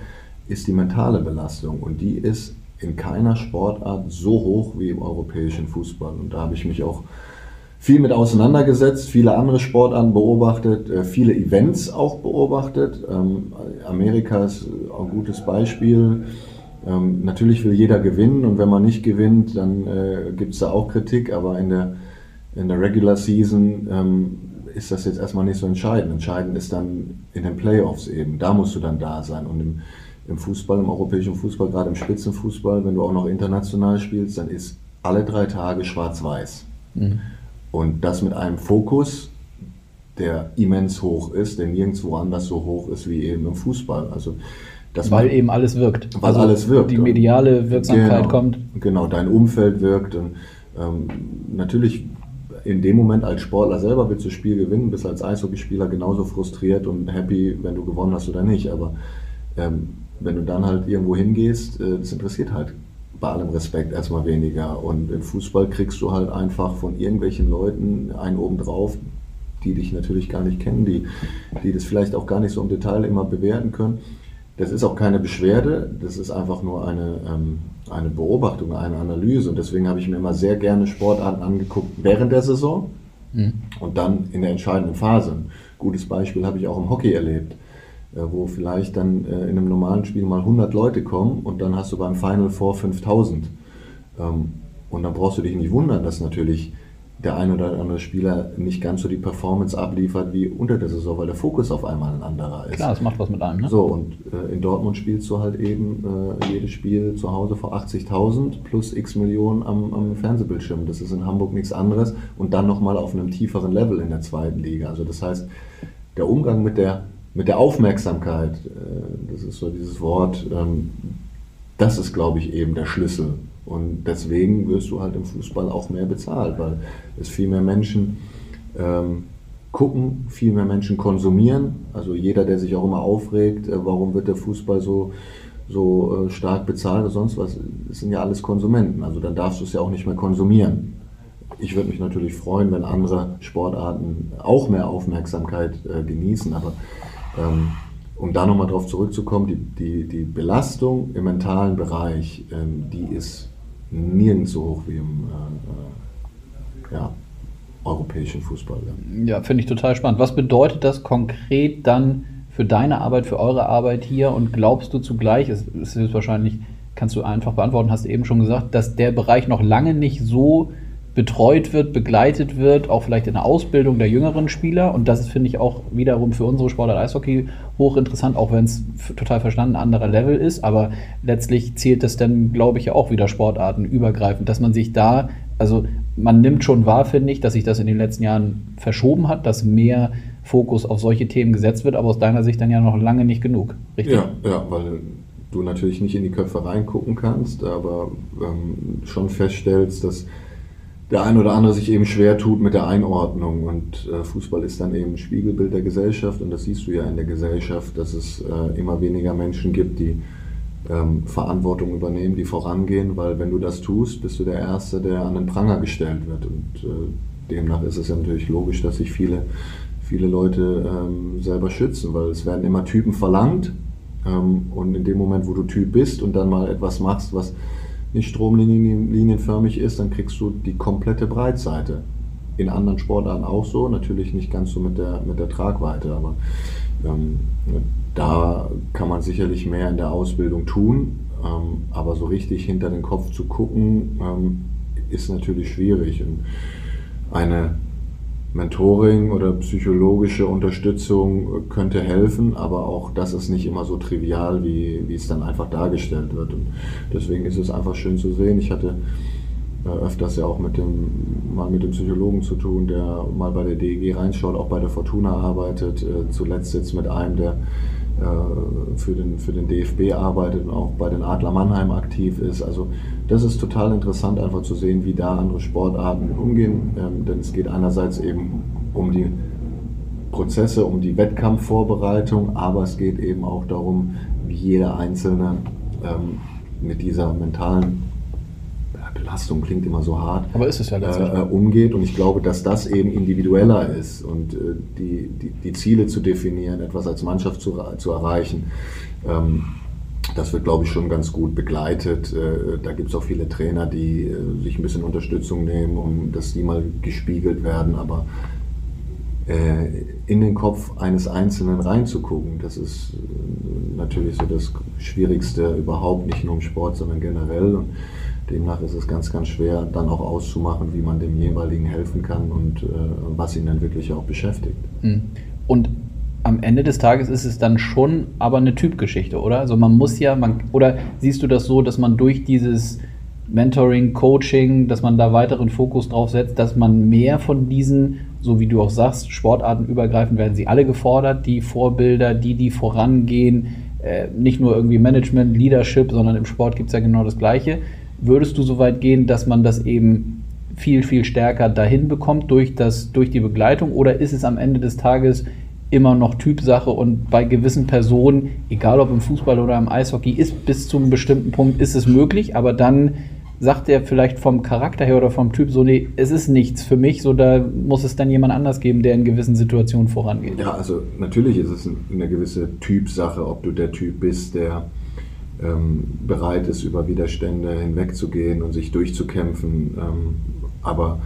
ist die mentale Belastung. Und die ist in keiner Sportart so hoch wie im europäischen Fußball. Und da habe ich mich auch viel mit auseinandergesetzt, viele andere Sportarten beobachtet, äh, viele Events auch beobachtet. Ähm, Amerika ist ein gutes Beispiel. Ähm, natürlich will jeder gewinnen und wenn man nicht gewinnt, dann äh, gibt es da auch Kritik, aber in der, in der Regular Season ähm, ist das jetzt erstmal nicht so entscheidend. Entscheidend ist dann in den Playoffs eben. Da musst du dann da sein. Und im, im Fußball, im europäischen Fußball, gerade im Spitzenfußball, wenn du auch noch international spielst, dann ist alle drei Tage schwarz-weiß. Mhm. Und das mit einem Fokus, der immens hoch ist, der nirgendwo anders so hoch ist wie eben im Fußball. Also das weil eben alles wirkt. Weil also alles wirkt. Die mediale Wirksamkeit genau, kommt. Genau, dein Umfeld wirkt. Und ähm, natürlich in dem Moment als Sportler selber willst du das Spiel gewinnen, bist als Eishockeyspieler genauso frustriert und happy, wenn du gewonnen hast oder nicht. Aber ähm, wenn du dann halt irgendwo hingehst, äh, das interessiert halt bei allem Respekt erstmal weniger. Und im Fußball kriegst du halt einfach von irgendwelchen Leuten einen obendrauf, die dich natürlich gar nicht kennen, die, die das vielleicht auch gar nicht so im Detail immer bewerten können. Das ist auch keine Beschwerde, das ist einfach nur eine, ähm, eine Beobachtung, eine Analyse. Und deswegen habe ich mir immer sehr gerne Sportarten angeguckt während der Saison mhm. und dann in der entscheidenden Phase. Ein gutes Beispiel habe ich auch im Hockey erlebt. Äh, wo vielleicht dann äh, in einem normalen Spiel mal 100 Leute kommen und dann hast du beim Final Four 5000. Ähm, und dann brauchst du dich nicht wundern, dass natürlich der ein oder andere Spieler nicht ganz so die Performance abliefert wie unter der Saison, weil der Fokus auf einmal ein anderer ist. Klar, das macht was mit einem. Ne? So, und äh, in Dortmund spielst du halt eben äh, jedes Spiel zu Hause vor 80.000 plus x Millionen am, am, Fernsehbildschirm. Das ist in Hamburg nichts anderes und dann nochmal auf einem tieferen Level in der zweiten Liga. Also das heißt, der Umgang mit der, mit der Aufmerksamkeit, äh, das ist so dieses Wort, ähm, das ist, glaube ich, eben der Schlüssel und deswegen wirst du halt im Fußball auch mehr bezahlt, weil es viel mehr Menschen ähm, gucken, viel mehr Menschen konsumieren. Also jeder, der sich auch immer aufregt, äh, warum wird der Fußball so, so äh, stark bezahlt oder sonst was, das sind ja alles Konsumenten. Also dann darfst du es ja auch nicht mehr konsumieren. Ich würde mich natürlich freuen, wenn andere Sportarten auch mehr Aufmerksamkeit äh, genießen, aber ähm, um da nochmal drauf zurückzukommen, die, die, die Belastung im mentalen Bereich, ähm, die ist nirgends so hoch wie im äh, äh, ja, europäischen Fußball. Ja, ja finde ich total spannend. Was bedeutet das konkret dann für deine Arbeit, für eure Arbeit hier? Und glaubst du zugleich, es ist wahrscheinlich, kannst du einfach beantworten, hast du eben schon gesagt, dass der Bereich noch lange nicht so betreut wird, begleitet wird, auch vielleicht in der Ausbildung der jüngeren Spieler. Und das finde ich, auch wiederum für unsere Sportart Eishockey hochinteressant, auch wenn es total verstanden anderer Level ist. Aber letztlich zählt das dann, glaube ich, ja auch wieder Sportarten übergreifend, dass man sich da, also man nimmt schon wahr, finde ich, dass sich das in den letzten Jahren verschoben hat, dass mehr Fokus auf solche Themen gesetzt wird, aber aus deiner Sicht dann ja noch lange nicht genug. Richtig? Ja, ja, weil du natürlich nicht in die Köpfe reingucken kannst, aber ähm, schon feststellst, dass der ein oder andere sich eben schwer tut mit der Einordnung. Und äh, Fußball ist dann eben ein Spiegelbild der Gesellschaft und das siehst du ja in der Gesellschaft, dass es äh, immer weniger Menschen gibt, die ähm, Verantwortung übernehmen, die vorangehen, weil wenn du das tust, bist du der Erste, der an den Pranger gestellt wird. Und äh, demnach ist es ja natürlich logisch, dass sich viele, viele Leute ähm, selber schützen, weil es werden immer Typen verlangt. Ähm, und in dem Moment, wo du Typ bist und dann mal etwas machst, was nicht stromlinienförmig ist, dann kriegst du die komplette Breitseite. In anderen Sportarten auch so, natürlich nicht ganz so mit der, mit der Tragweite, aber ähm, da kann man sicherlich mehr in der Ausbildung tun, ähm, aber so richtig hinter den Kopf zu gucken, ähm, ist natürlich schwierig. Und eine Mentoring oder psychologische Unterstützung könnte helfen, aber auch das ist nicht immer so trivial, wie, wie es dann einfach dargestellt wird. Und deswegen ist es einfach schön zu sehen. Ich hatte äh, öfters ja auch mit dem, mal mit dem Psychologen zu tun, der mal bei der DEG reinschaut, auch bei der Fortuna arbeitet, äh, zuletzt jetzt mit einem, der äh, für den, für den DFB arbeitet und auch bei den Adler Mannheim aktiv ist. Also das ist total interessant, einfach zu sehen, wie da andere Sportarten umgehen. Ähm, denn es geht einerseits eben um die Prozesse, um die Wettkampfvorbereitung, aber es geht eben auch darum, wie jeder Einzelne ähm, mit dieser mentalen Belastung klingt immer so hart, aber ist es ja äh, umgeht. Und ich glaube, dass das eben individueller ist und äh, die, die, die, Ziele zu definieren, etwas als Mannschaft zu, zu erreichen. Ähm, das wird, glaube ich, schon ganz gut begleitet. Äh, da gibt es auch viele Trainer, die äh, sich ein bisschen Unterstützung nehmen, um dass die mal gespiegelt werden. Aber äh, in den Kopf eines Einzelnen reinzugucken, das ist natürlich so das Schwierigste überhaupt, nicht nur im Sport, sondern generell. Und Demnach ist es ganz, ganz schwer, dann auch auszumachen, wie man dem jeweiligen helfen kann und was ihn dann wirklich auch beschäftigt. Hm. Und am Ende des Tages ist es dann schon aber eine Typgeschichte, oder? Also man muss ja, man, oder siehst du das so, dass man durch dieses Mentoring, Coaching, dass man da weiteren Fokus drauf setzt, dass man mehr von diesen, so wie du auch sagst, Sportarten übergreifend werden sie alle gefordert, die Vorbilder, die, die vorangehen, äh, nicht nur irgendwie Management, Leadership, sondern im Sport gibt es ja genau das Gleiche Würdest du so weit gehen, dass man das eben viel, viel stärker dahin bekommt durch, das, durch die Begleitung? Oder ist es am Ende des Tages immer noch Typsache und bei gewissen Personen, egal ob im Fußball oder im Eishockey, ist bis zu einem bestimmten Punkt ist es möglich, aber dann sagt er vielleicht vom Charakter her oder vom Typ so, nee, es ist nichts für mich, so da muss es dann jemand anders geben, der in gewissen Situationen vorangeht. Ja, also natürlich ist es eine gewisse Typsache, ob du der Typ bist, der ähm, bereit ist, über Widerstände hinwegzugehen und sich durchzukämpfen. Ähm, aber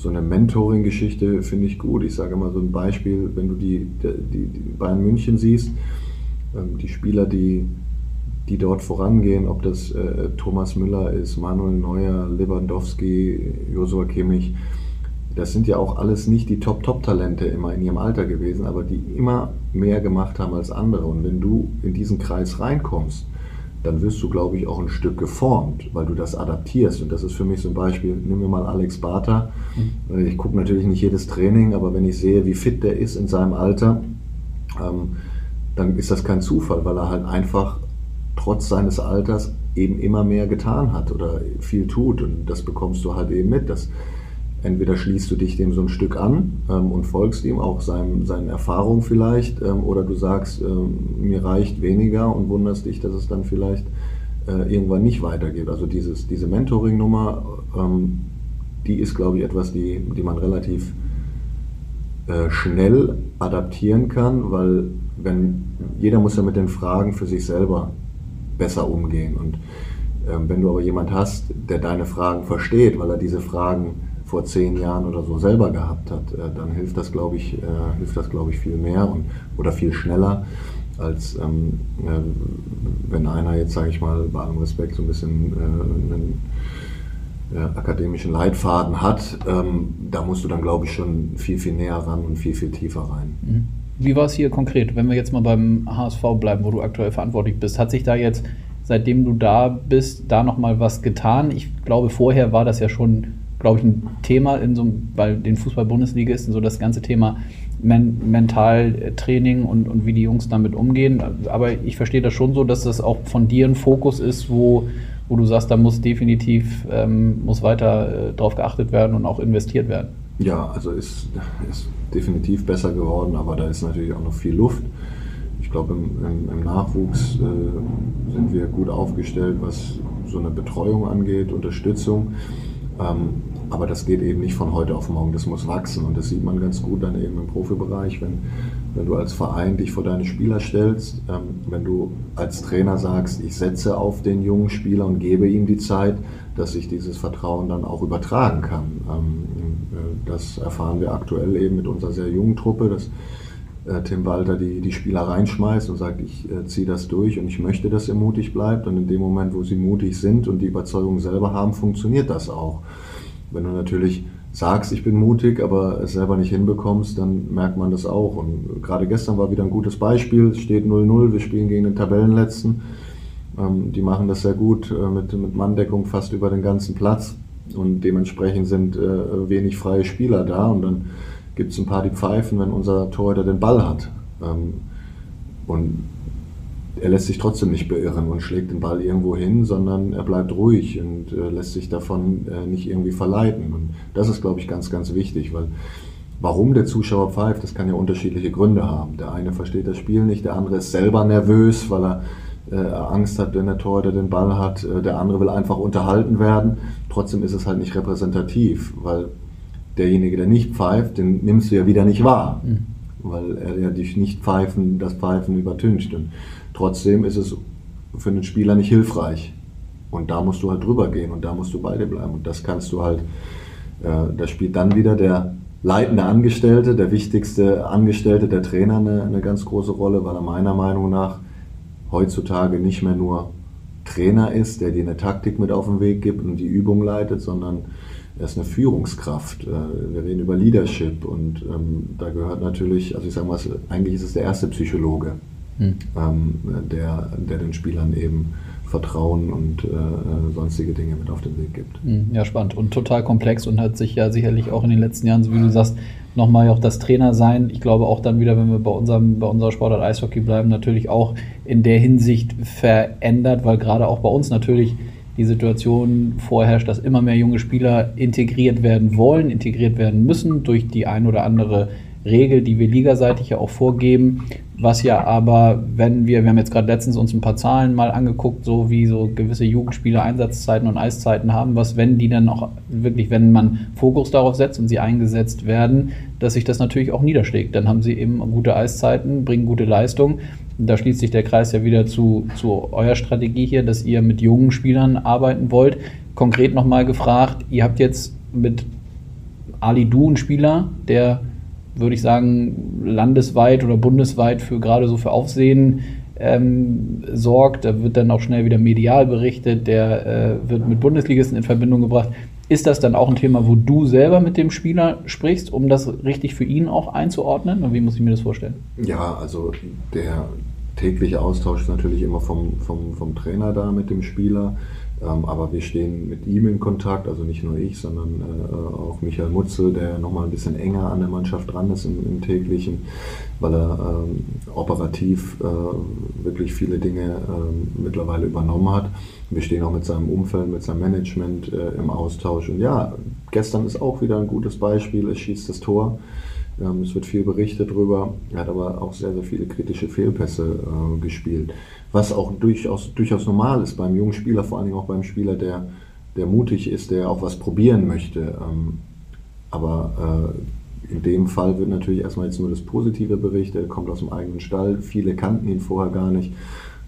so eine Mentoring-Geschichte finde ich gut. Ich sage mal so ein Beispiel, wenn du die, die, die Bayern München siehst, ähm, die Spieler, die, die dort vorangehen, ob das äh, Thomas Müller ist, Manuel Neuer, Lewandowski, Josua Kimmich, das sind ja auch alles nicht die Top-Top-Talente immer in ihrem Alter gewesen, aber die immer mehr gemacht haben als andere. Und wenn du in diesen Kreis reinkommst, dann wirst du, glaube ich, auch ein Stück geformt, weil du das adaptierst. Und das ist für mich so ein Beispiel. Nehmen wir mal Alex Barter. Mhm. Ich gucke natürlich nicht jedes Training, aber wenn ich sehe, wie fit der ist in seinem Alter, ähm, dann ist das kein Zufall, weil er halt einfach trotz seines Alters eben immer mehr getan hat oder viel tut. Und das bekommst du halt eben mit. Dass entweder schließt du dich dem so ein Stück an ähm, und folgst ihm, auch seinem, seinen Erfahrungen vielleicht, ähm, oder du sagst, ähm, mir reicht weniger und wunderst dich, dass es dann vielleicht äh, irgendwann nicht weitergeht. Also dieses, diese Mentoring-Nummer, ähm, die ist, glaube ich, etwas, die, die man relativ äh, schnell adaptieren kann, weil wenn jeder muss ja mit den Fragen für sich selber besser umgehen. Und ähm, wenn du aber jemand hast, der deine Fragen versteht, weil er diese Fragen vor zehn Jahren oder so selber gehabt hat, äh, dann hilft das, glaube ich, äh, hilft das, glaube ich, viel mehr und, oder viel schneller, als ähm, äh, wenn einer jetzt, sage ich mal, bei allem Respekt so ein bisschen äh, einen äh, akademischen Leitfaden hat. Ähm, da musst du dann, glaube ich, schon viel, viel näher ran und viel, viel tiefer rein. Mhm. Wie war es hier konkret, wenn wir jetzt mal beim HSV bleiben, wo du aktuell verantwortlich bist? Hat sich da jetzt, seitdem du da bist, da nochmal was getan? Ich glaube, vorher war das ja schon glaube ich, ein Thema in so weil den Fußball-Bundesliga ist so das ganze Thema Men Mentaltraining und, und wie die Jungs damit umgehen. Aber ich verstehe das schon so, dass das auch von dir ein Fokus ist, wo, wo du sagst, da muss definitiv ähm, muss weiter äh, drauf geachtet werden und auch investiert werden. Ja, also ist, ist definitiv besser geworden, aber da ist natürlich auch noch viel Luft. Ich glaube, im, im, im Nachwuchs äh, sind wir gut aufgestellt, was so eine Betreuung angeht, Unterstützung. Ähm, aber das geht eben nicht von heute auf morgen, das muss wachsen und das sieht man ganz gut dann eben im Profibereich, wenn, wenn du als Verein dich vor deine Spieler stellst, ähm, wenn du als Trainer sagst, ich setze auf den jungen Spieler und gebe ihm die Zeit, dass sich dieses Vertrauen dann auch übertragen kann. Ähm, äh, das erfahren wir aktuell eben mit unserer sehr jungen Truppe, dass äh, Tim Walter die, die Spieler reinschmeißt und sagt, ich äh, ziehe das durch und ich möchte, dass ihr mutig bleibt. Und in dem Moment, wo sie mutig sind und die Überzeugung selber haben, funktioniert das auch. Wenn du natürlich sagst, ich bin mutig, aber es selber nicht hinbekommst, dann merkt man das auch. Und gerade gestern war wieder ein gutes Beispiel. Es steht 0-0, wir spielen gegen den Tabellenletzten. Ähm, die machen das sehr gut äh, mit, mit Manndeckung fast über den ganzen Platz. Und dementsprechend sind äh, wenig freie Spieler da. Und dann gibt es ein paar, die pfeifen, wenn unser Torhüter den Ball hat. Ähm, und er lässt sich trotzdem nicht beirren und schlägt den Ball irgendwo hin, sondern er bleibt ruhig und äh, lässt sich davon äh, nicht irgendwie verleiten. Und das ist, glaube ich, ganz, ganz wichtig, weil warum der Zuschauer pfeift, das kann ja unterschiedliche Gründe haben. Der eine versteht das Spiel nicht, der andere ist selber nervös, weil er äh, Angst hat, wenn der Torhüter den Ball hat. Äh, der andere will einfach unterhalten werden. Trotzdem ist es halt nicht repräsentativ, weil derjenige, der nicht pfeift, den nimmst du ja wieder nicht wahr. Mhm. Weil er ja dich nicht pfeifen, das Pfeifen übertüncht. Und Trotzdem ist es für den Spieler nicht hilfreich. Und da musst du halt drüber gehen und da musst du bei dir bleiben. Und das kannst du halt, äh, da spielt dann wieder der leitende Angestellte, der wichtigste Angestellte, der Trainer eine, eine ganz große Rolle, weil er meiner Meinung nach heutzutage nicht mehr nur Trainer ist, der dir eine Taktik mit auf den Weg gibt und die Übung leitet, sondern er ist eine Führungskraft. Äh, wir reden über Leadership und ähm, da gehört natürlich, also ich sage mal, eigentlich ist es der erste Psychologe, hm. ähm, der, der den Spielern eben Vertrauen und äh, äh, sonstige Dinge mit auf den Weg gibt. Hm, ja, spannend und total komplex und hat sich ja sicherlich auch in den letzten Jahren, so wie du sagst, nochmal auch das Trainer sein. Ich glaube auch dann wieder, wenn wir bei unserem, bei unserer Sportart Eishockey bleiben, natürlich auch in der Hinsicht verändert, weil gerade auch bei uns natürlich die Situation vorherrscht, dass immer mehr junge Spieler integriert werden wollen, integriert werden müssen durch die ein oder andere Regel, die wir ligaseitig ja auch vorgeben, was ja aber, wenn wir, wir haben jetzt gerade letztens uns ein paar Zahlen mal angeguckt, so wie so gewisse Jugendspieler Einsatzzeiten und Eiszeiten haben, was, wenn die dann auch wirklich, wenn man Fokus darauf setzt und sie eingesetzt werden, dass sich das natürlich auch niederschlägt. Dann haben sie eben gute Eiszeiten, bringen gute Leistung. Da schließt sich der Kreis ja wieder zu, zu eurer Strategie hier, dass ihr mit jungen Spielern arbeiten wollt. Konkret nochmal gefragt, ihr habt jetzt mit Ali Du einen Spieler, der würde ich sagen, landesweit oder bundesweit für gerade so für Aufsehen ähm, sorgt. Da wird dann auch schnell wieder medial berichtet, der äh, wird mit Bundesligisten in Verbindung gebracht. Ist das dann auch ein Thema, wo du selber mit dem Spieler sprichst, um das richtig für ihn auch einzuordnen? Und wie muss ich mir das vorstellen? Ja, also der tägliche Austausch ist natürlich immer vom, vom, vom Trainer da mit dem Spieler. Ähm, aber wir stehen mit ihm in Kontakt, also nicht nur ich, sondern äh, auch Michael Mutzel, der nochmal ein bisschen enger an der Mannschaft dran ist im, im täglichen, weil er ähm, operativ äh, wirklich viele Dinge äh, mittlerweile übernommen hat. Wir stehen auch mit seinem Umfeld, mit seinem Management äh, im Austausch. Und ja, gestern ist auch wieder ein gutes Beispiel, es schießt das Tor. Ähm, es wird viel berichtet darüber. Er hat aber auch sehr, sehr viele kritische Fehlpässe äh, gespielt. Was auch durchaus, durchaus normal ist beim jungen Spieler, vor allen Dingen auch beim Spieler, der, der mutig ist, der auch was probieren möchte. Ähm, aber äh, in dem Fall wird natürlich erstmal jetzt nur das Positive berichtet. Er kommt aus dem eigenen Stall. Viele kannten ihn vorher gar nicht.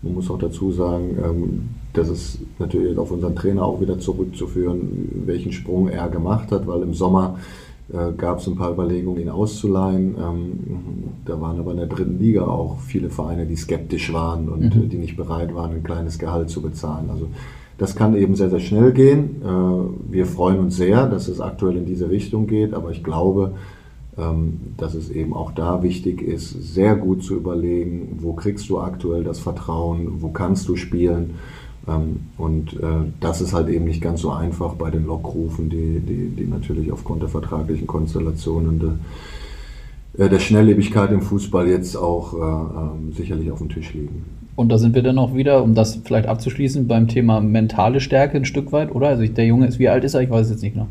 Man muss auch dazu sagen, ähm, das ist natürlich auf unseren Trainer auch wieder zurückzuführen, welchen Sprung er gemacht hat, weil im Sommer äh, gab es ein paar Überlegungen, ihn auszuleihen. Ähm, da waren aber in der dritten Liga auch viele Vereine, die skeptisch waren und mhm. die nicht bereit waren, ein kleines Gehalt zu bezahlen. Also das kann eben sehr, sehr schnell gehen. Äh, wir freuen uns sehr, dass es aktuell in diese Richtung geht, aber ich glaube, ähm, dass es eben auch da wichtig ist, sehr gut zu überlegen, wo kriegst du aktuell das Vertrauen, wo kannst du spielen und äh, das ist halt eben nicht ganz so einfach bei den Lockrufen, die, die, die natürlich aufgrund der vertraglichen Konstellationen der, äh, der Schnelllebigkeit im Fußball jetzt auch äh, ähm, sicherlich auf dem Tisch liegen. Und da sind wir dann auch wieder, um das vielleicht abzuschließen, beim Thema mentale Stärke ein Stück weit, oder? Also der Junge ist, wie alt ist er? Ich weiß es jetzt nicht noch.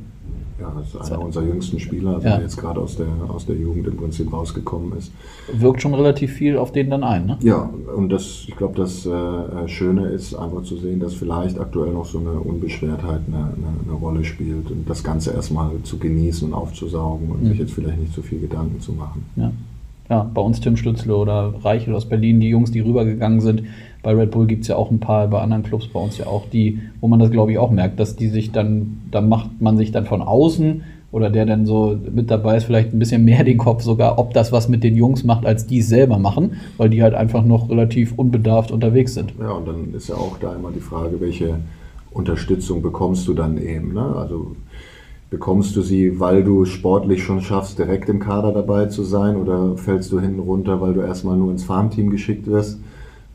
Ja, das ist einer unserer jüngsten Spieler, also ja. der jetzt gerade aus der, aus der Jugend im Prinzip rausgekommen ist. Wirkt schon relativ viel auf den dann ein, ne? Ja, und das, ich glaube, das äh, Schöne ist einfach zu sehen, dass vielleicht aktuell noch so eine Unbeschwertheit eine, eine, eine Rolle spielt und das Ganze erstmal zu genießen und aufzusaugen und mhm. sich jetzt vielleicht nicht so viel Gedanken zu machen. Ja. Ja, bei uns Tim Stützle oder Reichel aus Berlin, die Jungs, die rübergegangen sind, bei Red Bull gibt es ja auch ein paar, bei anderen Clubs bei uns ja auch, die, wo man das glaube ich auch merkt, dass die sich dann, da macht man sich dann von außen oder der dann so mit dabei ist, vielleicht ein bisschen mehr den Kopf sogar, ob das was mit den Jungs macht, als die es selber machen, weil die halt einfach noch relativ unbedarft unterwegs sind. Ja, und dann ist ja auch da immer die Frage, welche Unterstützung bekommst du dann eben. Ne? Also bekommst du sie, weil du sportlich schon schaffst, direkt im Kader dabei zu sein oder fällst du hinten runter, weil du erstmal nur ins Farmteam geschickt wirst?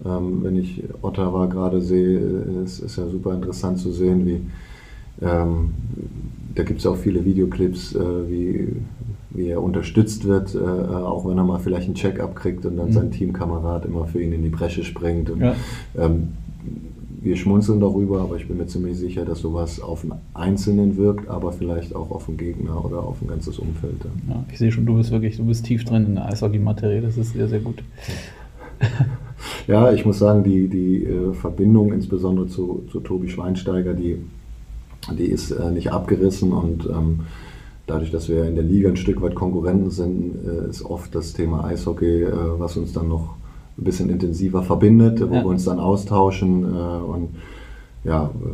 Ähm, wenn ich Ottawa gerade sehe, ist es ja super interessant zu sehen, wie ähm, da gibt es auch viele Videoclips, äh, wie, wie er unterstützt wird, äh, auch wenn er mal vielleicht einen Check-up kriegt und dann mhm. sein Teamkamerad immer für ihn in die Bresche springt. Und, ja. ähm, wir schmunzeln darüber, aber ich bin mir ziemlich sicher, dass sowas auf einen Einzelnen wirkt, aber vielleicht auch auf einen Gegner oder auf ein ganzes Umfeld. Ja, ich sehe schon, du bist wirklich, du bist tief drin in der Eishockey-Materie, das ist sehr, sehr gut. Ja, ich muss sagen, die, die äh, Verbindung insbesondere zu, zu Tobi Schweinsteiger, die, die ist äh, nicht abgerissen und ähm, dadurch, dass wir in der Liga ein Stück weit Konkurrenten sind, äh, ist oft das Thema Eishockey, was uns dann noch ein bisschen intensiver verbindet, wo ja. wir uns dann austauschen und ja. Äh,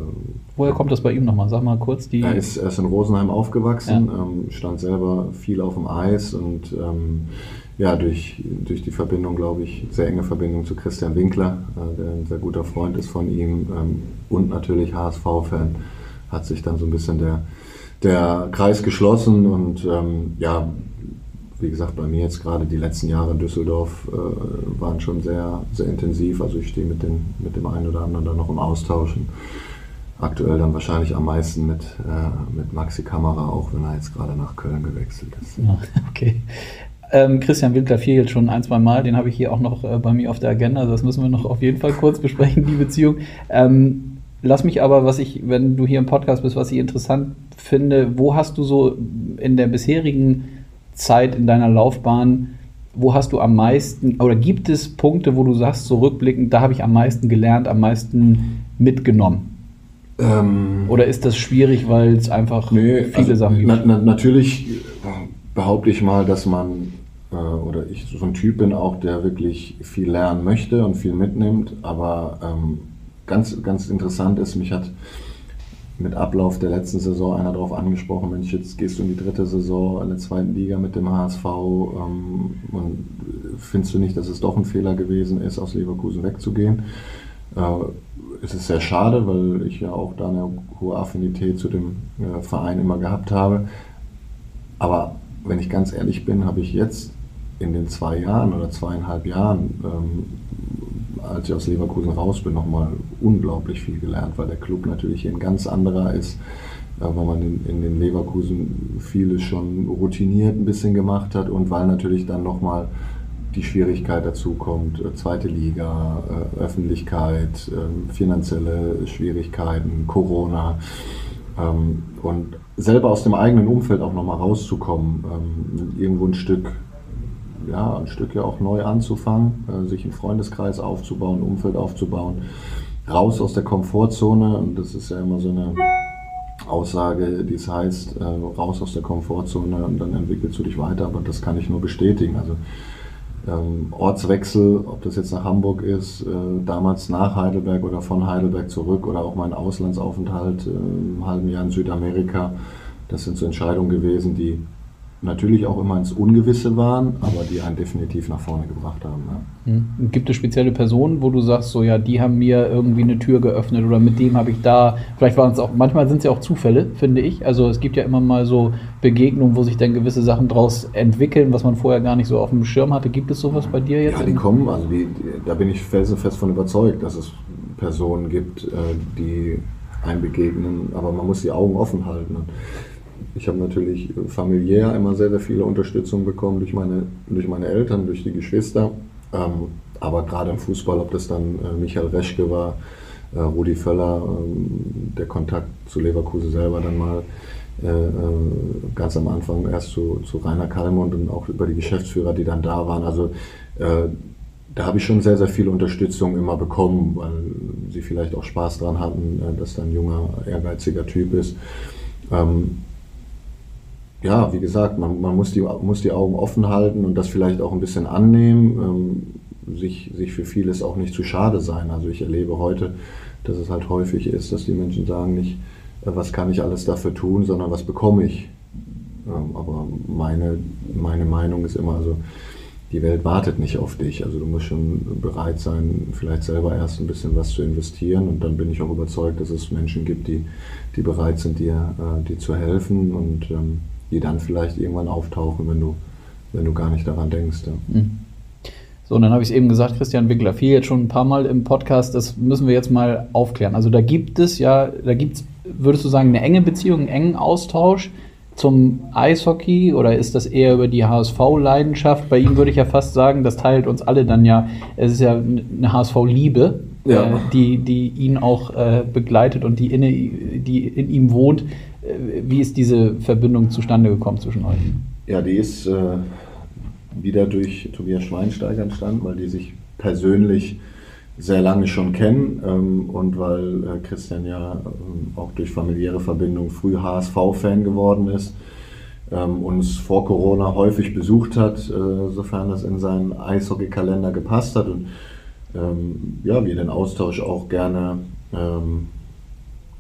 Woher kommt das bei ihm nochmal? Sag mal kurz. Die er, ist, er ist in Rosenheim aufgewachsen, ja. ähm, stand selber viel auf dem Eis und ähm, ja, durch, durch die Verbindung, glaube ich, sehr enge Verbindung zu Christian Winkler, äh, der ein sehr guter Freund ist von ihm ähm, und natürlich HSV-Fan, hat sich dann so ein bisschen der, der Kreis geschlossen und ähm, ja, wie gesagt, bei mir jetzt gerade die letzten Jahre in Düsseldorf äh, waren schon sehr, sehr intensiv. Also ich stehe mit, den, mit dem einen oder anderen dann noch im Austausch. Aktuell dann wahrscheinlich am meisten mit, äh, mit Maxi Kamera, auch wenn er jetzt gerade nach Köln gewechselt ist. Ja, okay. Ähm, Christian Winkler fiel jetzt schon ein, zwei Mal, den habe ich hier auch noch äh, bei mir auf der Agenda. Also das müssen wir noch auf jeden Fall kurz besprechen, die Beziehung. Ähm, lass mich aber, was ich, wenn du hier im Podcast bist, was ich interessant finde, wo hast du so in der bisherigen Zeit in deiner Laufbahn, wo hast du am meisten, oder gibt es Punkte, wo du sagst, so rückblickend, da habe ich am meisten gelernt, am meisten mitgenommen? Ähm, oder ist das schwierig, weil es einfach nee, viele also, Sachen gibt? Na, na, natürlich behaupte ich mal, dass man, äh, oder ich so ein Typ bin auch, der wirklich viel lernen möchte und viel mitnimmt, aber ähm, ganz, ganz interessant ist, mich hat mit Ablauf der letzten Saison einer darauf angesprochen, Mensch, jetzt gehst du in die dritte Saison in der zweiten Liga mit dem HSV ähm, und findest du nicht, dass es doch ein Fehler gewesen ist, aus Leverkusen wegzugehen? Äh, es ist sehr schade, weil ich ja auch da eine hohe Affinität zu dem äh, Verein immer gehabt habe. Aber wenn ich ganz ehrlich bin, habe ich jetzt in den zwei Jahren oder zweieinhalb Jahren, ähm, als ich aus Leverkusen raus bin, nochmal unglaublich viel gelernt, weil der Club natürlich ein ganz anderer ist, äh, weil man in, in, den Leverkusen vieles schon routiniert ein bisschen gemacht hat und weil natürlich dann nochmal die Schwierigkeit dazu kommt, äh, zweite Liga, äh, Öffentlichkeit, äh, finanzielle Schwierigkeiten, Corona. Ähm, und selber aus dem eigenen Umfeld auch nochmal rauszukommen, ähm, irgendwo ein Stück ja, ein Stück ja auch neu anzufangen, äh, sich einen Freundeskreis aufzubauen, ein Umfeld aufzubauen, raus aus der Komfortzone. Und das ist ja immer so eine Aussage, die es heißt, äh, raus aus der Komfortzone und dann entwickelst du dich weiter. Aber das kann ich nur bestätigen. Also ähm, Ortswechsel, ob das jetzt nach Hamburg ist, äh, damals nach Heidelberg oder von Heidelberg zurück oder auch mein Auslandsaufenthalt im halben Jahr in Südamerika, das sind so Entscheidungen gewesen, die natürlich auch immer ins Ungewisse waren, aber die einen definitiv nach vorne gebracht haben. Ja. Mhm. Gibt es spezielle Personen, wo du sagst, so ja, die haben mir irgendwie eine Tür geöffnet oder mit dem habe ich da, vielleicht waren es auch, manchmal sind es ja auch Zufälle, finde ich. Also es gibt ja immer mal so Begegnungen, wo sich dann gewisse Sachen daraus entwickeln, was man vorher gar nicht so auf dem Schirm hatte. Gibt es sowas bei dir jetzt? Ja, die kommen, also die, die, da bin ich felsenfest von überzeugt, dass es Personen gibt, äh, die einem begegnen, aber man muss die Augen offen halten. Ich habe natürlich familiär immer sehr, sehr viele Unterstützung bekommen durch meine, durch meine Eltern, durch die Geschwister. Ähm, aber gerade im Fußball, ob das dann äh, Michael Reschke war, äh, Rudi Völler, ähm, der Kontakt zu Leverkusen selber dann mal äh, äh ganz am Anfang erst zu, zu Rainer Kallmund und auch über die Geschäftsführer, die dann da waren. Also äh, da habe ich schon sehr, sehr viel Unterstützung immer bekommen, weil sie vielleicht auch Spaß daran hatten, äh, dass da ein junger, ehrgeiziger Typ ist. Ähm, ja, wie gesagt, man, man muss, die, muss die Augen offen halten und das vielleicht auch ein bisschen annehmen, ähm, sich, sich für vieles auch nicht zu schade sein. Also ich erlebe heute, dass es halt häufig ist, dass die Menschen sagen nicht, äh, was kann ich alles dafür tun, sondern was bekomme ich. Ähm, aber meine, meine Meinung ist immer, also die Welt wartet nicht auf dich. Also du musst schon bereit sein, vielleicht selber erst ein bisschen was zu investieren und dann bin ich auch überzeugt, dass es Menschen gibt, die, die bereit sind, dir, äh, dir zu helfen und ähm, die dann vielleicht irgendwann auftauchen, wenn du, wenn du gar nicht daran denkst. Ja. Mhm. So, und dann habe ich es eben gesagt, Christian Wickler, viel jetzt schon ein paar Mal im Podcast, das müssen wir jetzt mal aufklären. Also da gibt es ja, da gibt es, würdest du sagen, eine enge Beziehung, einen engen Austausch zum Eishockey oder ist das eher über die HSV-Leidenschaft? Bei ihm würde ich ja fast sagen, das teilt uns alle dann ja, es ist ja eine HSV-Liebe, ja. äh, die, die ihn auch äh, begleitet und die, inne, die in ihm wohnt. Äh, wie ist diese Verbindung zustande gekommen zwischen euch? Ja, die ist äh, wieder durch Tobias Schweinsteiger entstanden, weil die sich persönlich sehr lange schon kennen ähm, und weil äh, Christian ja äh, auch durch familiäre Verbindung früh HSV-Fan geworden ist, ähm, uns vor Corona häufig besucht hat, äh, sofern das in seinen Eishockey-Kalender gepasst hat und ähm, ja, wir den Austausch auch gerne ähm,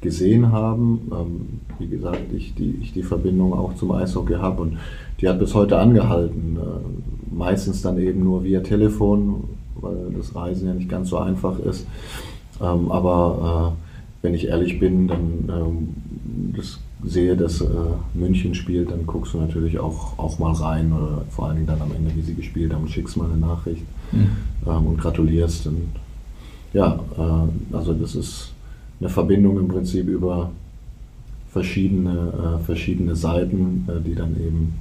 gesehen haben. Ähm, wie gesagt, ich die, ich die Verbindung auch zum Eishockey habe und die hat bis heute angehalten. Äh, meistens dann eben nur via Telefon, weil das Reisen ja nicht ganz so einfach ist. Ähm, aber äh, wenn ich ehrlich bin, dann ähm, das sehe, dass äh, München spielt, dann guckst du natürlich auch, auch mal rein oder vor allen Dingen dann am Ende, wie sie gespielt haben, schickst mal eine Nachricht mhm. ähm, und gratulierst. Und, ja, äh, also das ist eine Verbindung im Prinzip über verschiedene, äh, verschiedene Seiten, äh, die dann eben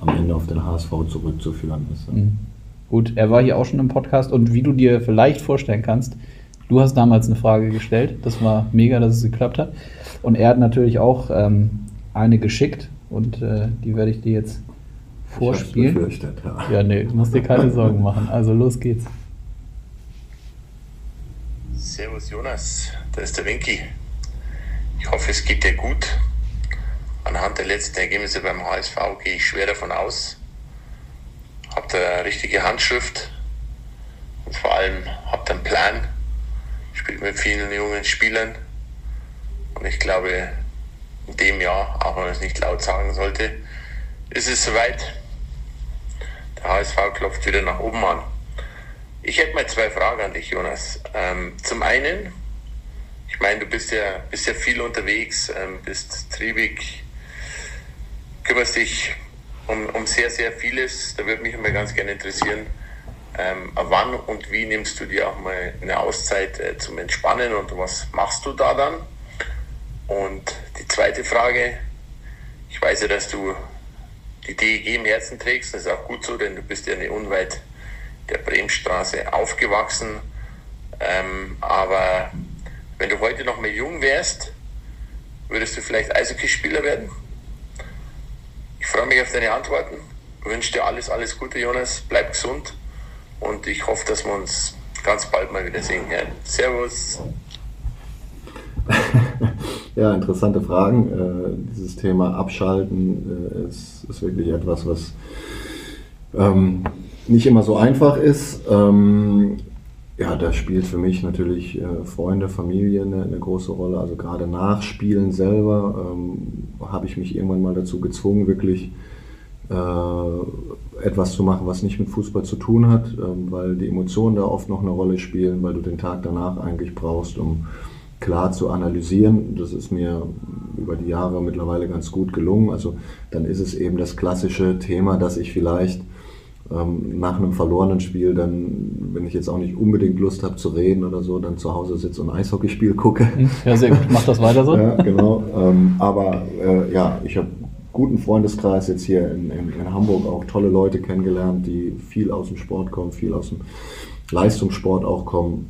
am Ende auf den HSV zurückzuführen ist. Mhm. Gut, er war hier auch schon im Podcast und wie du dir vielleicht vorstellen kannst, du hast damals eine Frage gestellt. Das war mega, dass es geklappt hat. Und er hat natürlich auch ähm, eine geschickt und äh, die werde ich dir jetzt vorspielen. Ich ja. ja, nee, du musst dir keine Sorgen machen. Also los geht's. Servus Jonas, da ist der Winky. Ich hoffe, es geht dir gut. Anhand der letzten Ergebnisse beim HSV gehe ich schwer davon aus. Habt ihr richtige Handschrift und vor allem habt ihr einen Plan. Spielt mit vielen jungen Spielern Und ich glaube, in dem Jahr, auch wenn man es nicht laut sagen sollte, ist es soweit. Der HSV klopft wieder nach oben an. Ich hätte mal zwei Fragen an dich, Jonas. Ähm, zum einen, ich meine, du bist ja, bist ja viel unterwegs, ähm, bist triebig, kümmerst dich um, um sehr, sehr vieles. Da würde mich immer ganz gerne interessieren, ähm, wann und wie nimmst du dir auch mal eine Auszeit äh, zum Entspannen und was machst du da dann? Und die zweite Frage, ich weiß ja, dass du die DEG im Herzen trägst, das ist auch gut so, denn du bist ja nicht unweit der Bremstraße aufgewachsen. Ähm, aber wenn du heute noch mehr jung wärst, würdest du vielleicht Eishockeyspieler werden? Ich freue mich auf deine Antworten. Wünsche dir alles, alles Gute, Jonas. Bleib gesund und ich hoffe, dass wir uns ganz bald mal wieder sehen werden. Servus. [laughs] ja, interessante Fragen. Äh, dieses Thema Abschalten äh, ist, ist, wirklich etwas, was ähm, nicht immer so einfach ist. Ähm, ja, da spielt für mich natürlich äh, Freunde, Familie eine, eine, große Rolle. Also gerade nach Spielen selber ähm, habe ich mich irgendwann mal dazu gezwungen, wirklich äh, etwas zu machen, was nicht mit Fußball zu tun hat, ähm, weil die Emotionen da oft noch eine Rolle spielen, weil du den Tag danach eigentlich brauchst, um klar zu analysieren. Das ist mir über die Jahre mittlerweile ganz gut gelungen. Also dann ist es eben das klassische Thema, dass ich vielleicht ähm, nach einem verlorenen Spiel dann, wenn ich jetzt auch nicht unbedingt Lust habe zu reden oder so, dann zu Hause sitze und Eishockeyspiel gucke. Ja, sehr gut. Mach das weiter so. [laughs] ja, genau. Ähm, aber äh, ja, ich habe guten Freundeskreis jetzt hier in, in, in, Hamburg auch tolle Leute kennengelernt, die viel aus dem Sport kommen, viel aus dem Leistungssport auch kommen,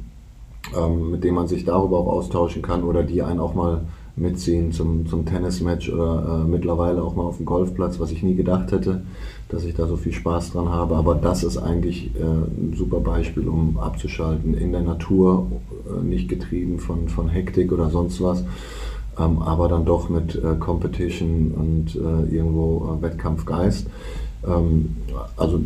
ähm, mit denen man sich darüber auch austauschen kann oder die einen auch mal mitziehen zum, zum Tennismatch oder äh, mittlerweile auch mal auf dem Golfplatz, was ich nie gedacht hätte, dass ich da so viel Spaß dran habe. Aber das ist eigentlich äh, ein super Beispiel, um abzuschalten in der Natur, äh, nicht getrieben von, von Hektik oder sonst was ähm, aber dann doch mit äh, Competition und äh, irgendwo äh, Wettkampfgeist. Ähm, also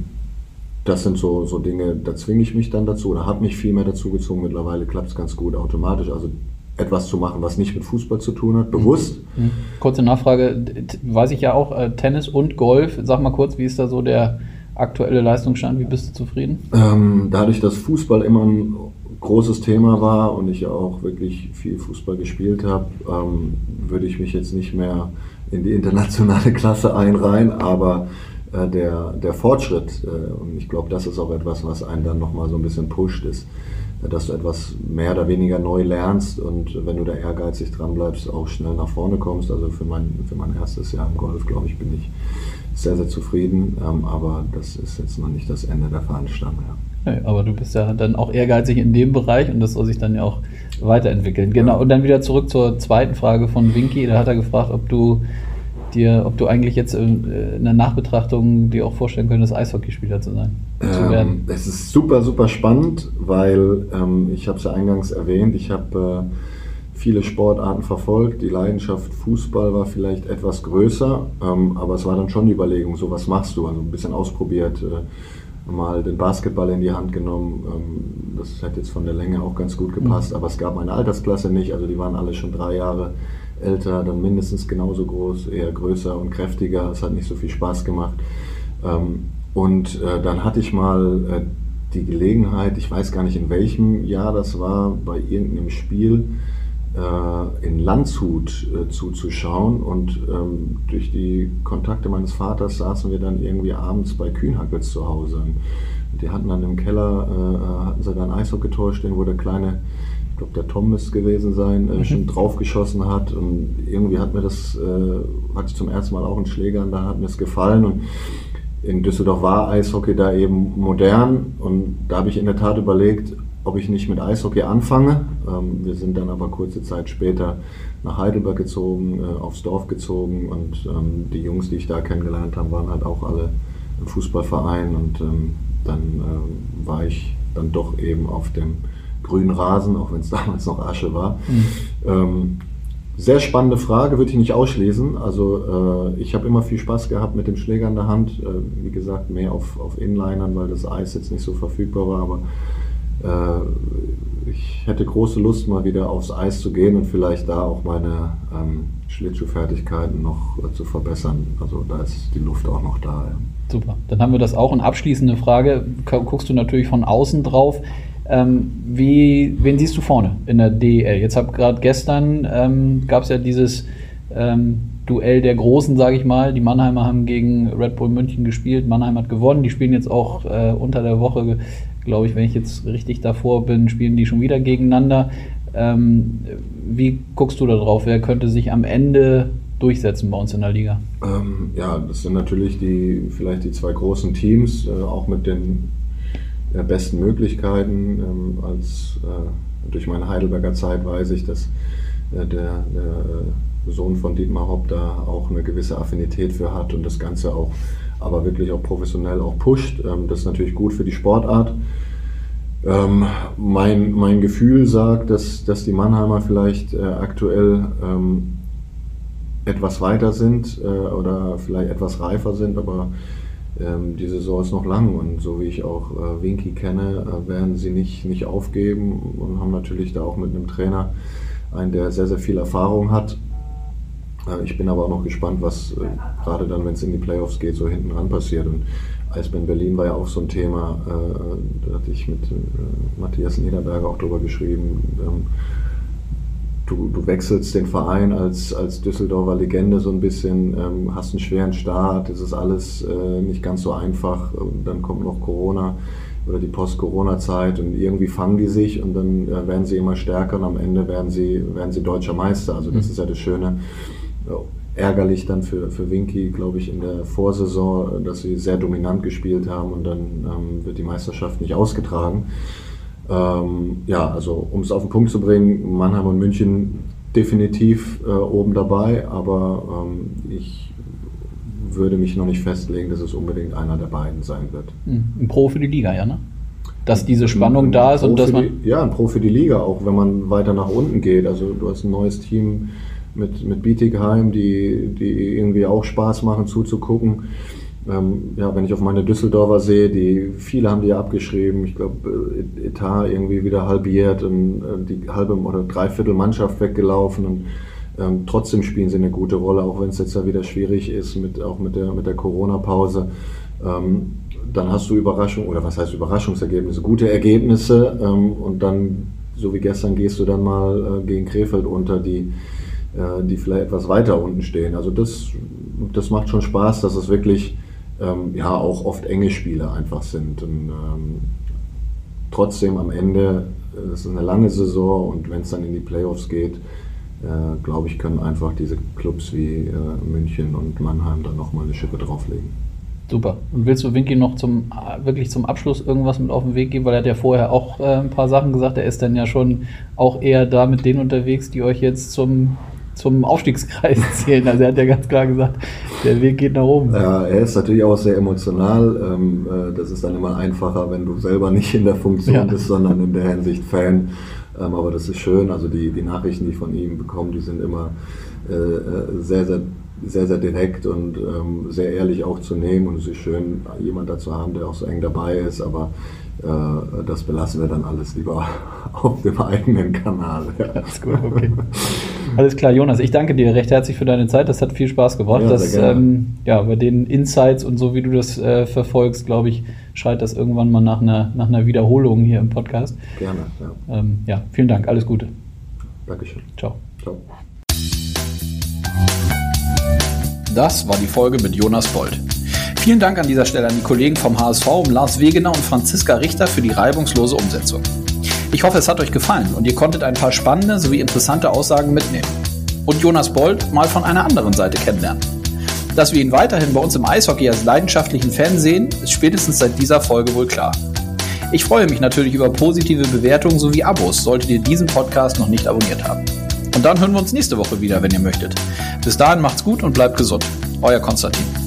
das sind so, so Dinge, da zwinge ich mich dann dazu oder habe mich viel mehr dazu gezwungen. Mittlerweile klappt es ganz gut automatisch. Also etwas zu machen, was nicht mit Fußball zu tun hat, bewusst. Mhm. mhm. Kurze Nachfrage, weiß ich ja auch, äh, Tennis und Golf. Sag mal kurz, wie ist da so der aktuelle Leistungsstand? Wie bist du zufrieden? Ähm, dadurch, dass Fußball immer ein großes Thema war und ich auch wirklich viel Fußball gespielt habe, ähm, würde ich mich jetzt nicht mehr in die internationale [laughs] Klasse einreihen, aber äh, der, der Fortschritt, äh, und ich glaube, das ist auch etwas, was einen dann nochmal so ein bisschen pusht, ist, dass du etwas mehr oder weniger neu lernst und wenn du da ehrgeizig dran bleibst, auch schnell nach vorne kommst. Also für mein, für mein erstes Jahr im Golf, glaube ich, bin ich sehr, sehr zufrieden, ähm, aber das ist jetzt noch nicht das Ende der Veranstaltung. Ja. Nee, aber du bist ja dann auch ehrgeizig in dem Bereich und das soll sich dann ja auch weiterentwickeln. Genau, und dann wieder zurück zur zweiten Frage von Winky. Da hat er gefragt, ob du dir, ob du eigentlich jetzt in der Nachbetrachtung dir auch vorstellen könntest, Eishockeyspieler zu sein, ähm, zu werden. Es ist super, super spannend, weil ähm, ich habe es ja eingangs erwähnt, ich habe äh, viele Sportarten verfolgt. Die Leidenschaft Fußball war vielleicht etwas größer, ähm, aber es war dann schon die Überlegung, so was machst du, also ein bisschen ausprobiert. Äh, mal den Basketball in die Hand genommen. Ähm, das hätte jetzt von der Länge auch ganz gut gepasst, mhm. aber es gab meine Altersklasse nicht. Also die waren alle schon drei Jahre älter, dann mindestens genauso groß, eher größer und kräftiger. Es hat nicht so viel Spaß gemacht. Ähm, und äh, dann hatte ich mal äh, die Gelegenheit, ich weiß gar nicht in welchem Jahr das war, bei irgendeinem Spiel äh, in Landshut zuzuschauen. Und ähm, durch die Kontakte meines Vaters saßen wir dann irgendwie abends bei Kühnhackels zu Hause. Die hatten dann im Keller, hatten sie dann ein Eishockeytor stehen, wo der kleine, ich glaube der Tom müsste gewesen sein, äh, mhm. schon draufgeschossen hat. Und irgendwie hat mir das, äh, hatte ich zum ersten Mal auch einen Schläger und da hat mir es gefallen. Und in Düsseldorf war Eishockey da eben modern und da habe ich in der Tat überlegt, ob ich nicht mit Eishockey anfange. Ähm, wir sind dann aber kurze Zeit später nach Heidelberg gezogen, äh, aufs Dorf gezogen und ähm, die Jungs, die ich da kennengelernt habe, waren halt auch alle im Fußballverein und ähm, dann äh, war ich dann doch eben auf dem grünen Rasen, auch wenn es [laughs] damals noch Asche war. Mhm. sehr spannende Frage, würde ich nicht ausschließen. Also äh, ich habe immer viel Spaß gehabt mit dem Schläger in der Hand. Äh, wie gesagt, mehr auf, auf Inlinern, weil das Eis jetzt nicht so verfügbar war, aber äh, ich hätte große Lust, mal wieder aufs Eis zu gehen und vielleicht da auch meine ähm, Schlittschuhfertigkeiten noch äh, zu verbessern. Also da ist die Luft auch noch da. Ja. Super, dann haben wir das auch. Und abschließende Frage, guckst du natürlich von außen drauf. Ähm, wie, wen siehst du vorne in der DEL? Jetzt habe gerade gestern ähm, gab es ja dieses ähm, Duell der Großen, sage ich mal. Die Mannheimer haben gegen Red Bull München gespielt. Mannheim hat gewonnen. Die spielen jetzt auch äh, unter der Woche, glaube ich, wenn ich jetzt richtig davor bin, spielen die schon wieder gegeneinander. Ähm, wie guckst du da drauf? Wer könnte sich am Ende durchsetzen bei uns in der Liga? Ähm, ja, das sind natürlich die vielleicht die zwei großen Teams, äh, auch mit den äh, besten Möglichkeiten. Ähm, als äh, durch meine Heidelberger Zeit weiß ich, dass äh, der, der, Sohn von Dietmar Hopp da auch eine gewisse Affinität für hat und das Ganze auch aber wirklich auch professionell auch pusht. Ähm, das ist natürlich gut für die Sportart. Ähm, mein, mein Gefühl sagt, dass, dass die Mannheimer vielleicht äh, aktuell ähm, etwas weiter sind äh, oder vielleicht etwas reifer sind, aber ähm, die Saison ist noch lang und so wie ich auch äh, Winky kenne, äh, werden sie nicht, nicht aufgeben und haben natürlich da auch mit einem Trainer einen, der sehr, sehr viel Erfahrung hat. Äh, ich bin aber auch noch gespannt, was äh, gerade dann, wenn es in die Playoffs geht, so hinten ran passiert. Und Eisbären Berlin war ja auch so ein Thema, äh, da hatte ich mit Matthias Niederberger auch drüber geschrieben. Ähm, du, du wechselst den Verein als, als Düsseldorfer Legende so ein bisschen, ähm, hast einen schweren Start, es ist alles äh, nicht ganz so einfach, und dann kommt noch Corona oder die Post-Corona-Zeit und irgendwie fangen die sich und dann äh, werden sie immer stärker und am Ende werden sie, werden sie deutscher Meister. Also das mhm. ist ja das Schöne. Ärgerlich dann für, für Winky, glaube ich, in der Vorsaison, dass sie sehr dominant gespielt haben und dann ähm, wird die Meisterschaft nicht ausgetragen. Ähm, ja, also um es auf den Punkt zu bringen, Mannheim und München definitiv äh, oben dabei, aber ähm, ich würde mich noch nicht festlegen, dass es unbedingt einer der beiden sein wird. Hm, ein Pro für die Liga, ja, ne? Dass diese Spannung ein, da ist und dass man. Die, ja, ein Pro für die Liga, auch wenn man weiter nach unten geht. Also du hast ein neues Team mit, mit Bietigheim, die, die irgendwie auch Spaß machen zuzugucken. Ähm, ja, wenn ich auf meine Düsseldorfer sehe, die viele haben die ja abgeschrieben. Ich glaube, äh, Etat irgendwie wieder halbiert und äh, die halbe oder dreiviertel Mannschaft weggelaufen und ähm, trotzdem spielen sie eine gute Rolle, auch wenn es jetzt ja wieder schwierig ist, mit, auch mit der, mit der Corona-Pause. Ähm, dann hast du Überraschung, oder was heißt Überraschungsergebnisse? Gute Ergebnisse ähm, und dann, so wie gestern, gehst du dann mal äh, gegen Krefeld unter, die, äh, die vielleicht etwas weiter unten stehen. Also das, das macht schon Spaß, dass es wirklich ähm, ja auch oft enge Spiele einfach sind. Und, ähm, trotzdem am Ende, äh, es ist eine lange Saison und wenn es dann in die Playoffs geht, äh, glaube ich, können einfach diese Clubs wie äh, München und Mannheim dann nochmal eine Schippe drauflegen. Super. Und willst du Winky noch zum wirklich zum Abschluss irgendwas mit auf den Weg geben? Weil er hat ja vorher auch äh, ein paar Sachen gesagt. Er ist dann ja schon auch eher da mit denen unterwegs, die euch jetzt zum zum Aufstiegskreis [laughs] zählen. Also er hat ja ganz klar gesagt, der Weg geht nach oben. Ja, er ist natürlich auch sehr emotional. Ähm, äh, das ist dann immer einfacher, wenn du selber nicht in der Funktion ja. bist, sondern in der Hinsicht Fan. Ähm, aber das ist schön. Also die, die Nachrichten, die ich von ihm bekomme, die sind immer äh, äh, sehr, sehr sehr, sehr direkt und ähm, sehr ehrlich auch zu nehmen. Und es ist schön, jemand dazu haben, der auch so eng dabei ist. Aber äh, das belassen wir dann alles lieber [laughs] auf dem eigenen Kanal. Ja. [laughs] Alles gut, okay. [laughs] Alles klar, Jonas, ich danke dir recht herzlich für deine Zeit. Das hat viel Spaß gemacht. Ja, das, ähm, ja, bei den Insights und so wie du das äh, verfolgst, glaube ich, schreit das irgendwann mal nach einer, nach einer Wiederholung hier im Podcast. Gerne, ja. Ähm, ja, vielen Dank, alles Gute. Dankeschön. Ciao. Ciao. Das war die Folge mit Jonas Bold. Vielen Dank an dieser Stelle an die Kollegen vom HSV um Lars Wegener und Franziska Richter für die reibungslose Umsetzung. Ich hoffe, es hat euch gefallen und ihr konntet ein paar spannende sowie interessante Aussagen mitnehmen. Und Jonas Bold mal von einer anderen Seite kennenlernen. Dass wir ihn weiterhin bei uns im Eishockey als leidenschaftlichen Fan sehen, ist spätestens seit dieser Folge wohl klar. Ich freue mich natürlich über positive Bewertungen sowie Abos, solltet ihr diesen Podcast noch nicht abonniert haben. Und dann hören wir uns nächste Woche wieder, wenn ihr möchtet. Bis dahin macht's gut und bleibt gesund. Euer Konstantin.